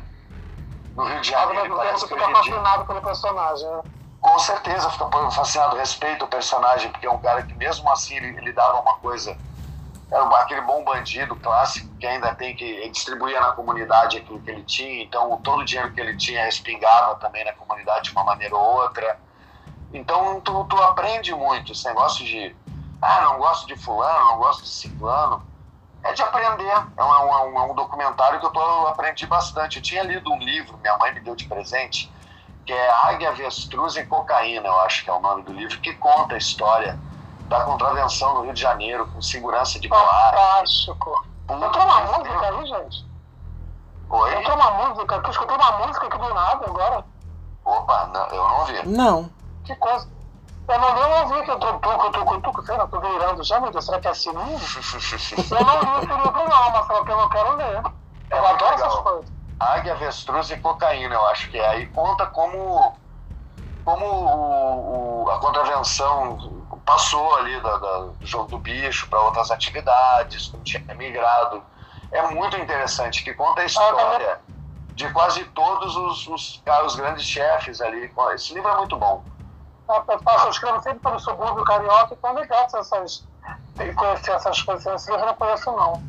Speaker 3: No Rio de Janeiro, que fica fascinado pelo personagem, né?
Speaker 2: Com certeza fica fascinado, respeita o personagem, porque é um cara que mesmo assim ele, ele dava uma coisa era aquele bom bandido clássico que ainda tem que distribuir na comunidade aquilo que ele tinha, então todo o dinheiro que ele tinha respingava também na comunidade de uma maneira ou outra. Então tu, tu aprende muito esse negócio de ah, não gosto de fulano, não gosto de ciclano. É de aprender. É um, é um, é um documentário que eu tô, aprendi bastante. Eu tinha lido um livro, minha mãe me deu de presente, que é Águia, Avestruz e Cocaína, eu acho que é o nome do livro, que conta a história da contravenção no Rio de Janeiro, com segurança de
Speaker 3: boate. Fantástico. Entrou uma música aí, gente?
Speaker 2: Oi?
Speaker 3: Entrou uma música, tu escutou uma música aqui do nada agora?
Speaker 2: Opa, não, eu não ouvi.
Speaker 1: Não.
Speaker 3: Que coisa. Eu não, eu não vi que entrou tuco, tuco, tuco, sei lá, tô virando já, meu Deus, será que é assim mesmo? eu não li esse livro não, mas só que eu não quero ler. Eu é adoro legal. essas coisas.
Speaker 2: Águia, avestruz e cocaína, eu acho que é. Aí conta como, como o, o, a contravenção passou ali da, da, do jogo do bicho para outras atividades, não tinha migrado. É muito interessante, que conta a ah, história de quase todos os, os, os grandes chefes ali. Esse livro é muito bom.
Speaker 3: Eu faço, eu escrevo sempre para o subúrbio carioca e quando legal essas, conhecer essas coisas. Livro eu não conheço, não.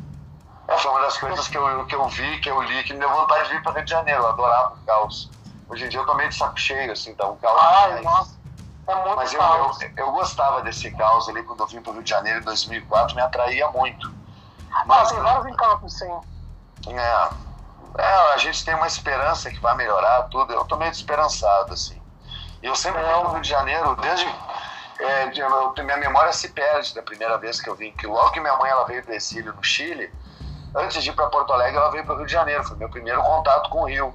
Speaker 2: É, foi uma das coisas que eu, que eu vi, que eu li, que me deu vontade de vir para Rio de Janeiro. Eu adorava o caos. Hoje em dia eu tô meio de saco cheio, assim, então o caos.
Speaker 3: Ai, nossa. É muito
Speaker 2: Mas eu, eu, eu, gostava desse caos ali quando eu vim para o Rio de Janeiro em 2004, me atraía muito.
Speaker 3: Mas, ah, tem vários encantos, sim.
Speaker 2: É, é, a gente tem uma esperança que vai melhorar tudo. Eu tô meio desesperançado, assim. Eu sempre para o Rio de Janeiro, desde. É, de, minha memória se perde da primeira vez que eu vim, que logo que minha mãe ela veio do exílio no Chile, antes de ir para Porto Alegre, ela veio para o Rio de Janeiro. Foi meu primeiro contato com o Rio.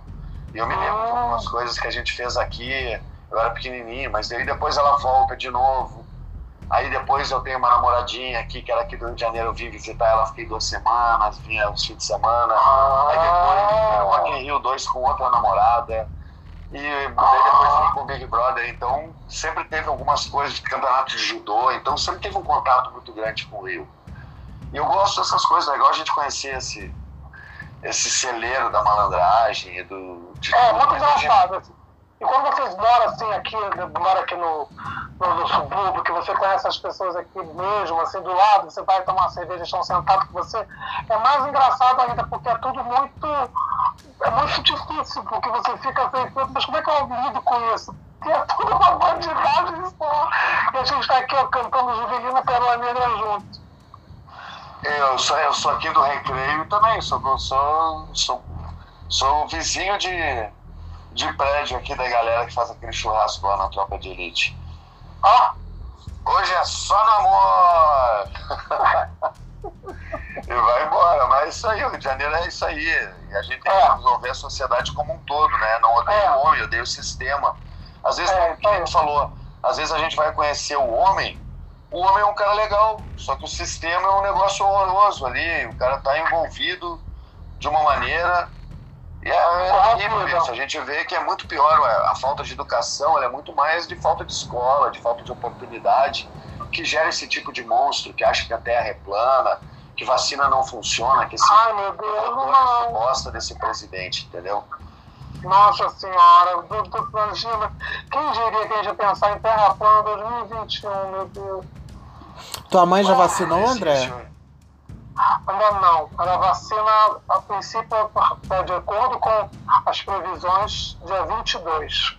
Speaker 2: E eu me lembro de algumas coisas que a gente fez aqui eu era pequenininho, mas daí depois ela volta de novo. Aí depois eu tenho uma namoradinha aqui, que era aqui do Rio de Janeiro, eu vim visitar ela, fiquei duas semanas, vinha uns fins de semana. Aí depois eu Rock in Rio 2 com outra namorada. E daí depois vim com o Big Brother, então sempre teve algumas coisas de campeonato de judô, então sempre teve um contato muito grande com o Rio. E eu gosto dessas coisas, é legal a gente conhecer esse, esse celeiro da malandragem e do.
Speaker 3: De é, muito engraçado. Gente... E quando vocês moram assim aqui, moram aqui no, no, no, subúrbio, que você conhece as pessoas aqui mesmo, assim, do lado, você vai tomar uma cerveja, estão sentados com você, é mais engraçado ainda, porque é tudo muito. É muito difícil, porque você fica pensando, mas como é que eu lido com isso? Que é tudo uma bandidagem só. E a gente está aqui ó, cantando Juvelina Pérola Negra junto.
Speaker 2: Eu sou, eu sou aqui do Recreio também, sou, sou, sou, sou vizinho de de prédio aqui da galera que faz aquele churrasco lá na tropa de elite. Ó, hoje é só namoro! e vai embora, mas é isso aí, o Rio de Janeiro é isso aí. E a gente tem que resolver a sociedade como um todo, né? Não odeio é. o homem, odeio o sistema. Às vezes, é, como gente falou, às vezes a gente vai conhecer o homem, o homem é um cara legal, só que o sistema é um negócio horroroso ali, o cara tá envolvido de uma maneira e é, é horrível isso. A gente vê que é muito pior a falta de educação, ela é muito mais de falta de escola, de falta de oportunidade, que gera esse tipo de monstro que acha que a Terra é plana, que vacina não funciona, que esse
Speaker 3: Ai, meu Deus, não.
Speaker 2: gosta desse presidente, entendeu?
Speaker 3: Nossa senhora, imagina, quem diria que a gente ia pensar em Terra plana 2021, meu Deus.
Speaker 1: Tua mãe já vacinou, André?
Speaker 3: Ainda não. A vacina, a princípio, é de acordo com as previsões, dia 22.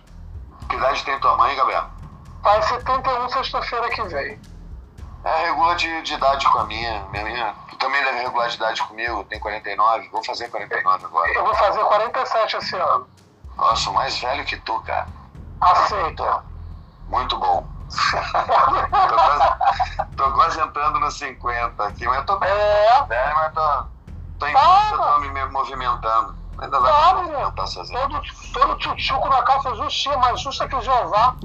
Speaker 2: Que idade tem tua mãe, Gabriel?
Speaker 3: Faz 71 sexta-feira que vem.
Speaker 2: É, regula de, de idade com a minha. minha. Tu também deve regular de idade comigo, tem 49. Vou fazer 49 agora.
Speaker 3: Eu vou fazer 47 esse ano.
Speaker 2: Nossa, mais velho que tu, cara.
Speaker 3: Aceita.
Speaker 2: Muito bom. tô, quase, tô quase entrando nos 50 aqui, mas eu tô bem.
Speaker 3: É.
Speaker 2: velho, mas tô, tô, em,
Speaker 3: Ah.
Speaker 2: tô me movimentando. Ainda dá
Speaker 3: Ah,
Speaker 2: pra
Speaker 3: menino.
Speaker 2: movimentar sozinho.
Speaker 3: Todo, todo tchutchuco na calça justinha, mais justa que Jeová.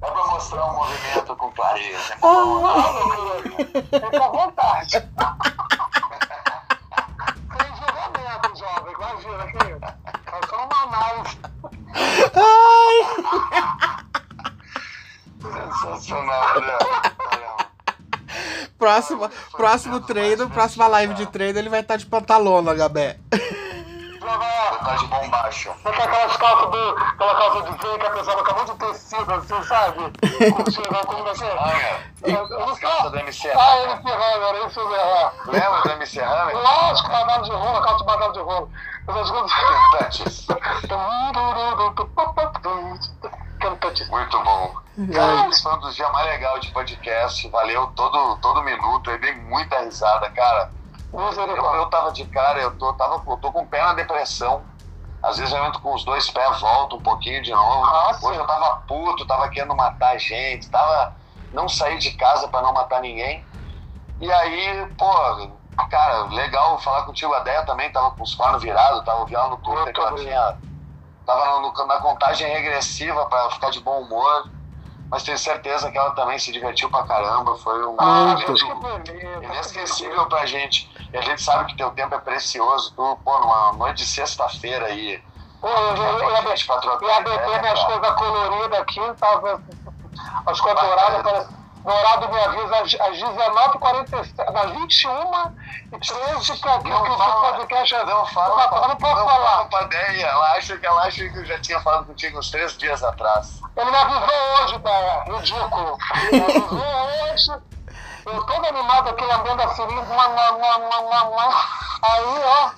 Speaker 2: Dá pra mostrar um movimento com clareza.
Speaker 3: Fica à vontade. Julgamento, jovem. Imagina. Tá só uma análise.
Speaker 2: Sensacional, né?
Speaker 1: Próximo, próximo treino, próxima live de treino, ele vai estar de pantalona, Gabé.
Speaker 2: Tá de bombacho.
Speaker 3: Você quer aquelas calças do. aquela calça de veio que a pessoa acabou de tecido, assim, sabe? Como como assim?
Speaker 2: Olha,
Speaker 3: Eu eu não sei.
Speaker 2: calça do MC
Speaker 3: Ah. MC Hammer, isso mesmo.
Speaker 2: Lembra do MC Hammer?
Speaker 3: Lógico, badalo de rolo, calça de badalo de rolo. Essas coisas.
Speaker 2: Cantantes.
Speaker 3: Cantantes.
Speaker 2: Muito bom. Cara, esse foi um dos dias mais legais de podcast. Valeu todo, todo minuto. Eu dei muita risada, cara. Eu, eu tava de cara, eu tô, tava, eu tô com o pé na depressão. Às vezes eu entro com os dois pés, volto um pouquinho de novo.
Speaker 3: Sim.
Speaker 2: Hoje eu tava puto, tava querendo matar gente, tava. Não sair de casa pra não matar ninguém. E aí, pô, cara, legal falar contigo. A Deia também tava com os cornos virados, tava ouvindo no Twitter que ela tinha. Tava no- na contagem regressiva pra ficar de bom humor. Mas tenho certeza que ela também se divertiu pra caramba. Foi um
Speaker 3: Ah, bonito.
Speaker 2: inesquecível pra gente. E a gente sabe que teu tempo é precioso. Tu, pô, numa noite de sexta-feira aí.
Speaker 3: Pô, eu eu eu
Speaker 2: cara.
Speaker 3: coisas coloridas aqui, tava. As coisas douradas, parece. Dourado me avisa às, às 19h47, às 21 e 13 que aqui
Speaker 2: Não
Speaker 3: que o podcast é.
Speaker 2: não fala,
Speaker 3: Eu não posso
Speaker 2: não
Speaker 3: falar.
Speaker 2: fala pra Deia. Ela acha que ela acha que eu já tinha falado contigo uns três dias atrás.
Speaker 3: Ele me avisou hoje, Daya. Ridículo. Ele me avisou hoje. Eu todo animado aqui lambendo a seringa. Aí, ó.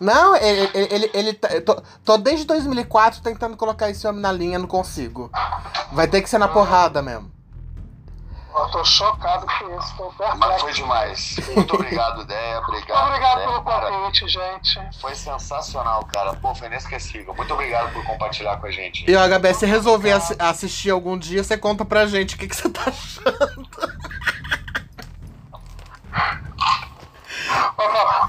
Speaker 1: Não, ele, ele, ele, ele tá- tô, tô desde 2004 tentando colocar esse homem na linha, não consigo. Vai ter que ser na porrada mesmo.
Speaker 3: Eu tô chocado com isso. Tô
Speaker 2: Mas
Speaker 3: perplexo.
Speaker 2: foi demais. Muito obrigado, Deia. Obrigado.
Speaker 3: Obrigado
Speaker 2: Deia,
Speaker 3: pelo
Speaker 2: cara.
Speaker 3: convite, gente.
Speaker 2: Foi sensacional, cara. Pô, foi inesquecível. Muito obrigado por compartilhar com a gente.
Speaker 1: E ó, Gabé, se resolver assi- assistir algum dia, você conta pra gente o que, que você tá achando.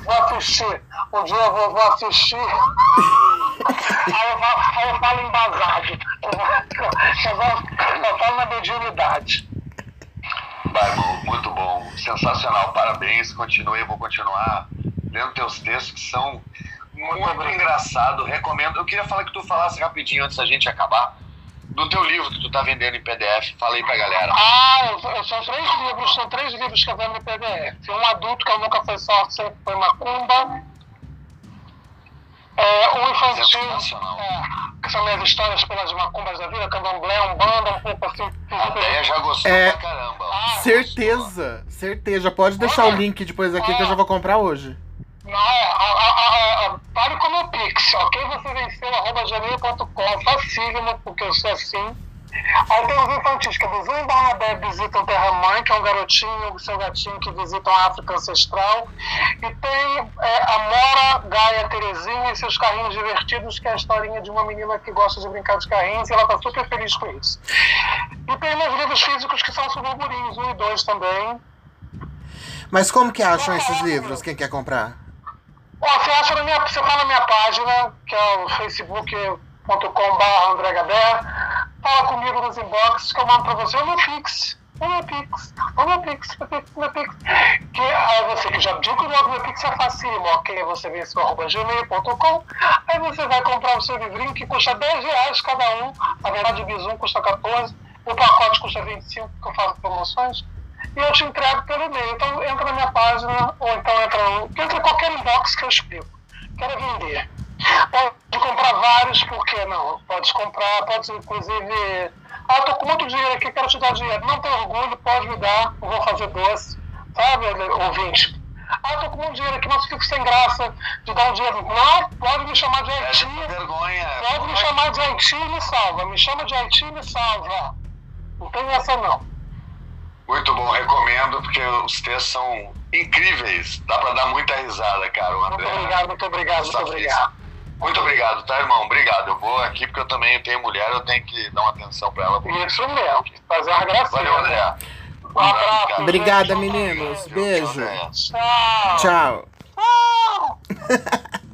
Speaker 3: Vou, assistir. Um dia eu vou, vou assistir. aí, eu falo, aí eu falo embasado. Eu, vou- eu, eu falo na mediunidade.
Speaker 2: Bom, muito bom. Sensacional. Parabéns. Continue. Vou continuar lendo teus textos que são muito engraçados. Recomendo. Eu queria falar que tu falasse rapidinho antes da gente acabar do teu livro que tu tá vendendo em PDF. Fala aí pra galera.
Speaker 3: Ah, são três livros, são três livros que eu vendo no PDF. Um adulto que eu nunca foi sorte, sempre foi macumba. É, um infantil, é, que são minhas histórias pelas macumbas da vida, candomblé, umbanda, um pouco assim.
Speaker 2: A Deia já gostou
Speaker 1: É.
Speaker 2: pra caramba.
Speaker 3: Ah,
Speaker 1: Certeza, certeza. Pode deixar o link depois aqui que eu já vou comprar hoje.
Speaker 3: Não, a, a, a, a, pare com o meu pix, ok? Você venceu, arroba gmail.com, facílimo, porque eu sou assim. Aí tem os infantis, que é Zumba Barnabé visitam Terra Mãe, que é um garotinho, o seu gatinho que visitam a África Ancestral. E tem é, a Mora, Gaia, Terezinha e seus carrinhos divertidos, que é a historinha de uma menina que gosta de brincar de carrinhos e ela tá super feliz com isso. E tem meus livros físicos que são os burburinhos, um e dois também.
Speaker 1: Mas como que acham esses livros? Quem quer comprar?
Speaker 3: Ó, você acha na minha, você vai na minha página, que é o facebook.com.br fala comigo nos inbox que eu mando pra você o meu Pix. O meu Pix, o meu Pix, o meu Pix, meu Pix. Que aí você que já pediu que o meu Pix é facílimo, ok? Você vê isso arroba gmail.com, aí você vai comprar o seu livrinho que custa 10 reais cada um. Na verdade, o Bizum custa 14, o pacote custa 25, que eu faço promoções e eu te entrego pelo e-mail. Então entra na minha página, ou então entra, entra em qualquer inbox que eu explico. Quero vender. Pode comprar vários, por que não? Pode comprar, pode inclusive. Ah, tô com muito dinheiro aqui, quero te dar dinheiro. Não tem orgulho, pode me dar, eu vou fazer doce. Sabe, ouvinte? Ah, tô com um dinheiro aqui, mas fico sem graça de dar um dinheiro. Não, pode me chamar de Haiti.
Speaker 2: vergonha.
Speaker 3: Pode me chamar de Haiti e me salva. Me chama de Haiti e me salva. Não tem essa não.
Speaker 2: Muito bom, recomendo, porque os textos são incríveis. Dá pra dar muita risada, cara. O
Speaker 3: Muito
Speaker 2: André.
Speaker 3: obrigado, muito obrigado, muito obrigado.
Speaker 2: Muito obrigado, tá, irmão? Obrigado. Eu vou aqui porque eu também tenho mulher, eu tenho que dar uma atenção pra ela.
Speaker 3: Isso mesmo. Fazer uma gracinha.
Speaker 2: Valeu, André.
Speaker 3: Um abraço.
Speaker 1: Obrigada, meninos. Beijo.
Speaker 3: Tchau.
Speaker 1: Tchau.
Speaker 3: Tchau.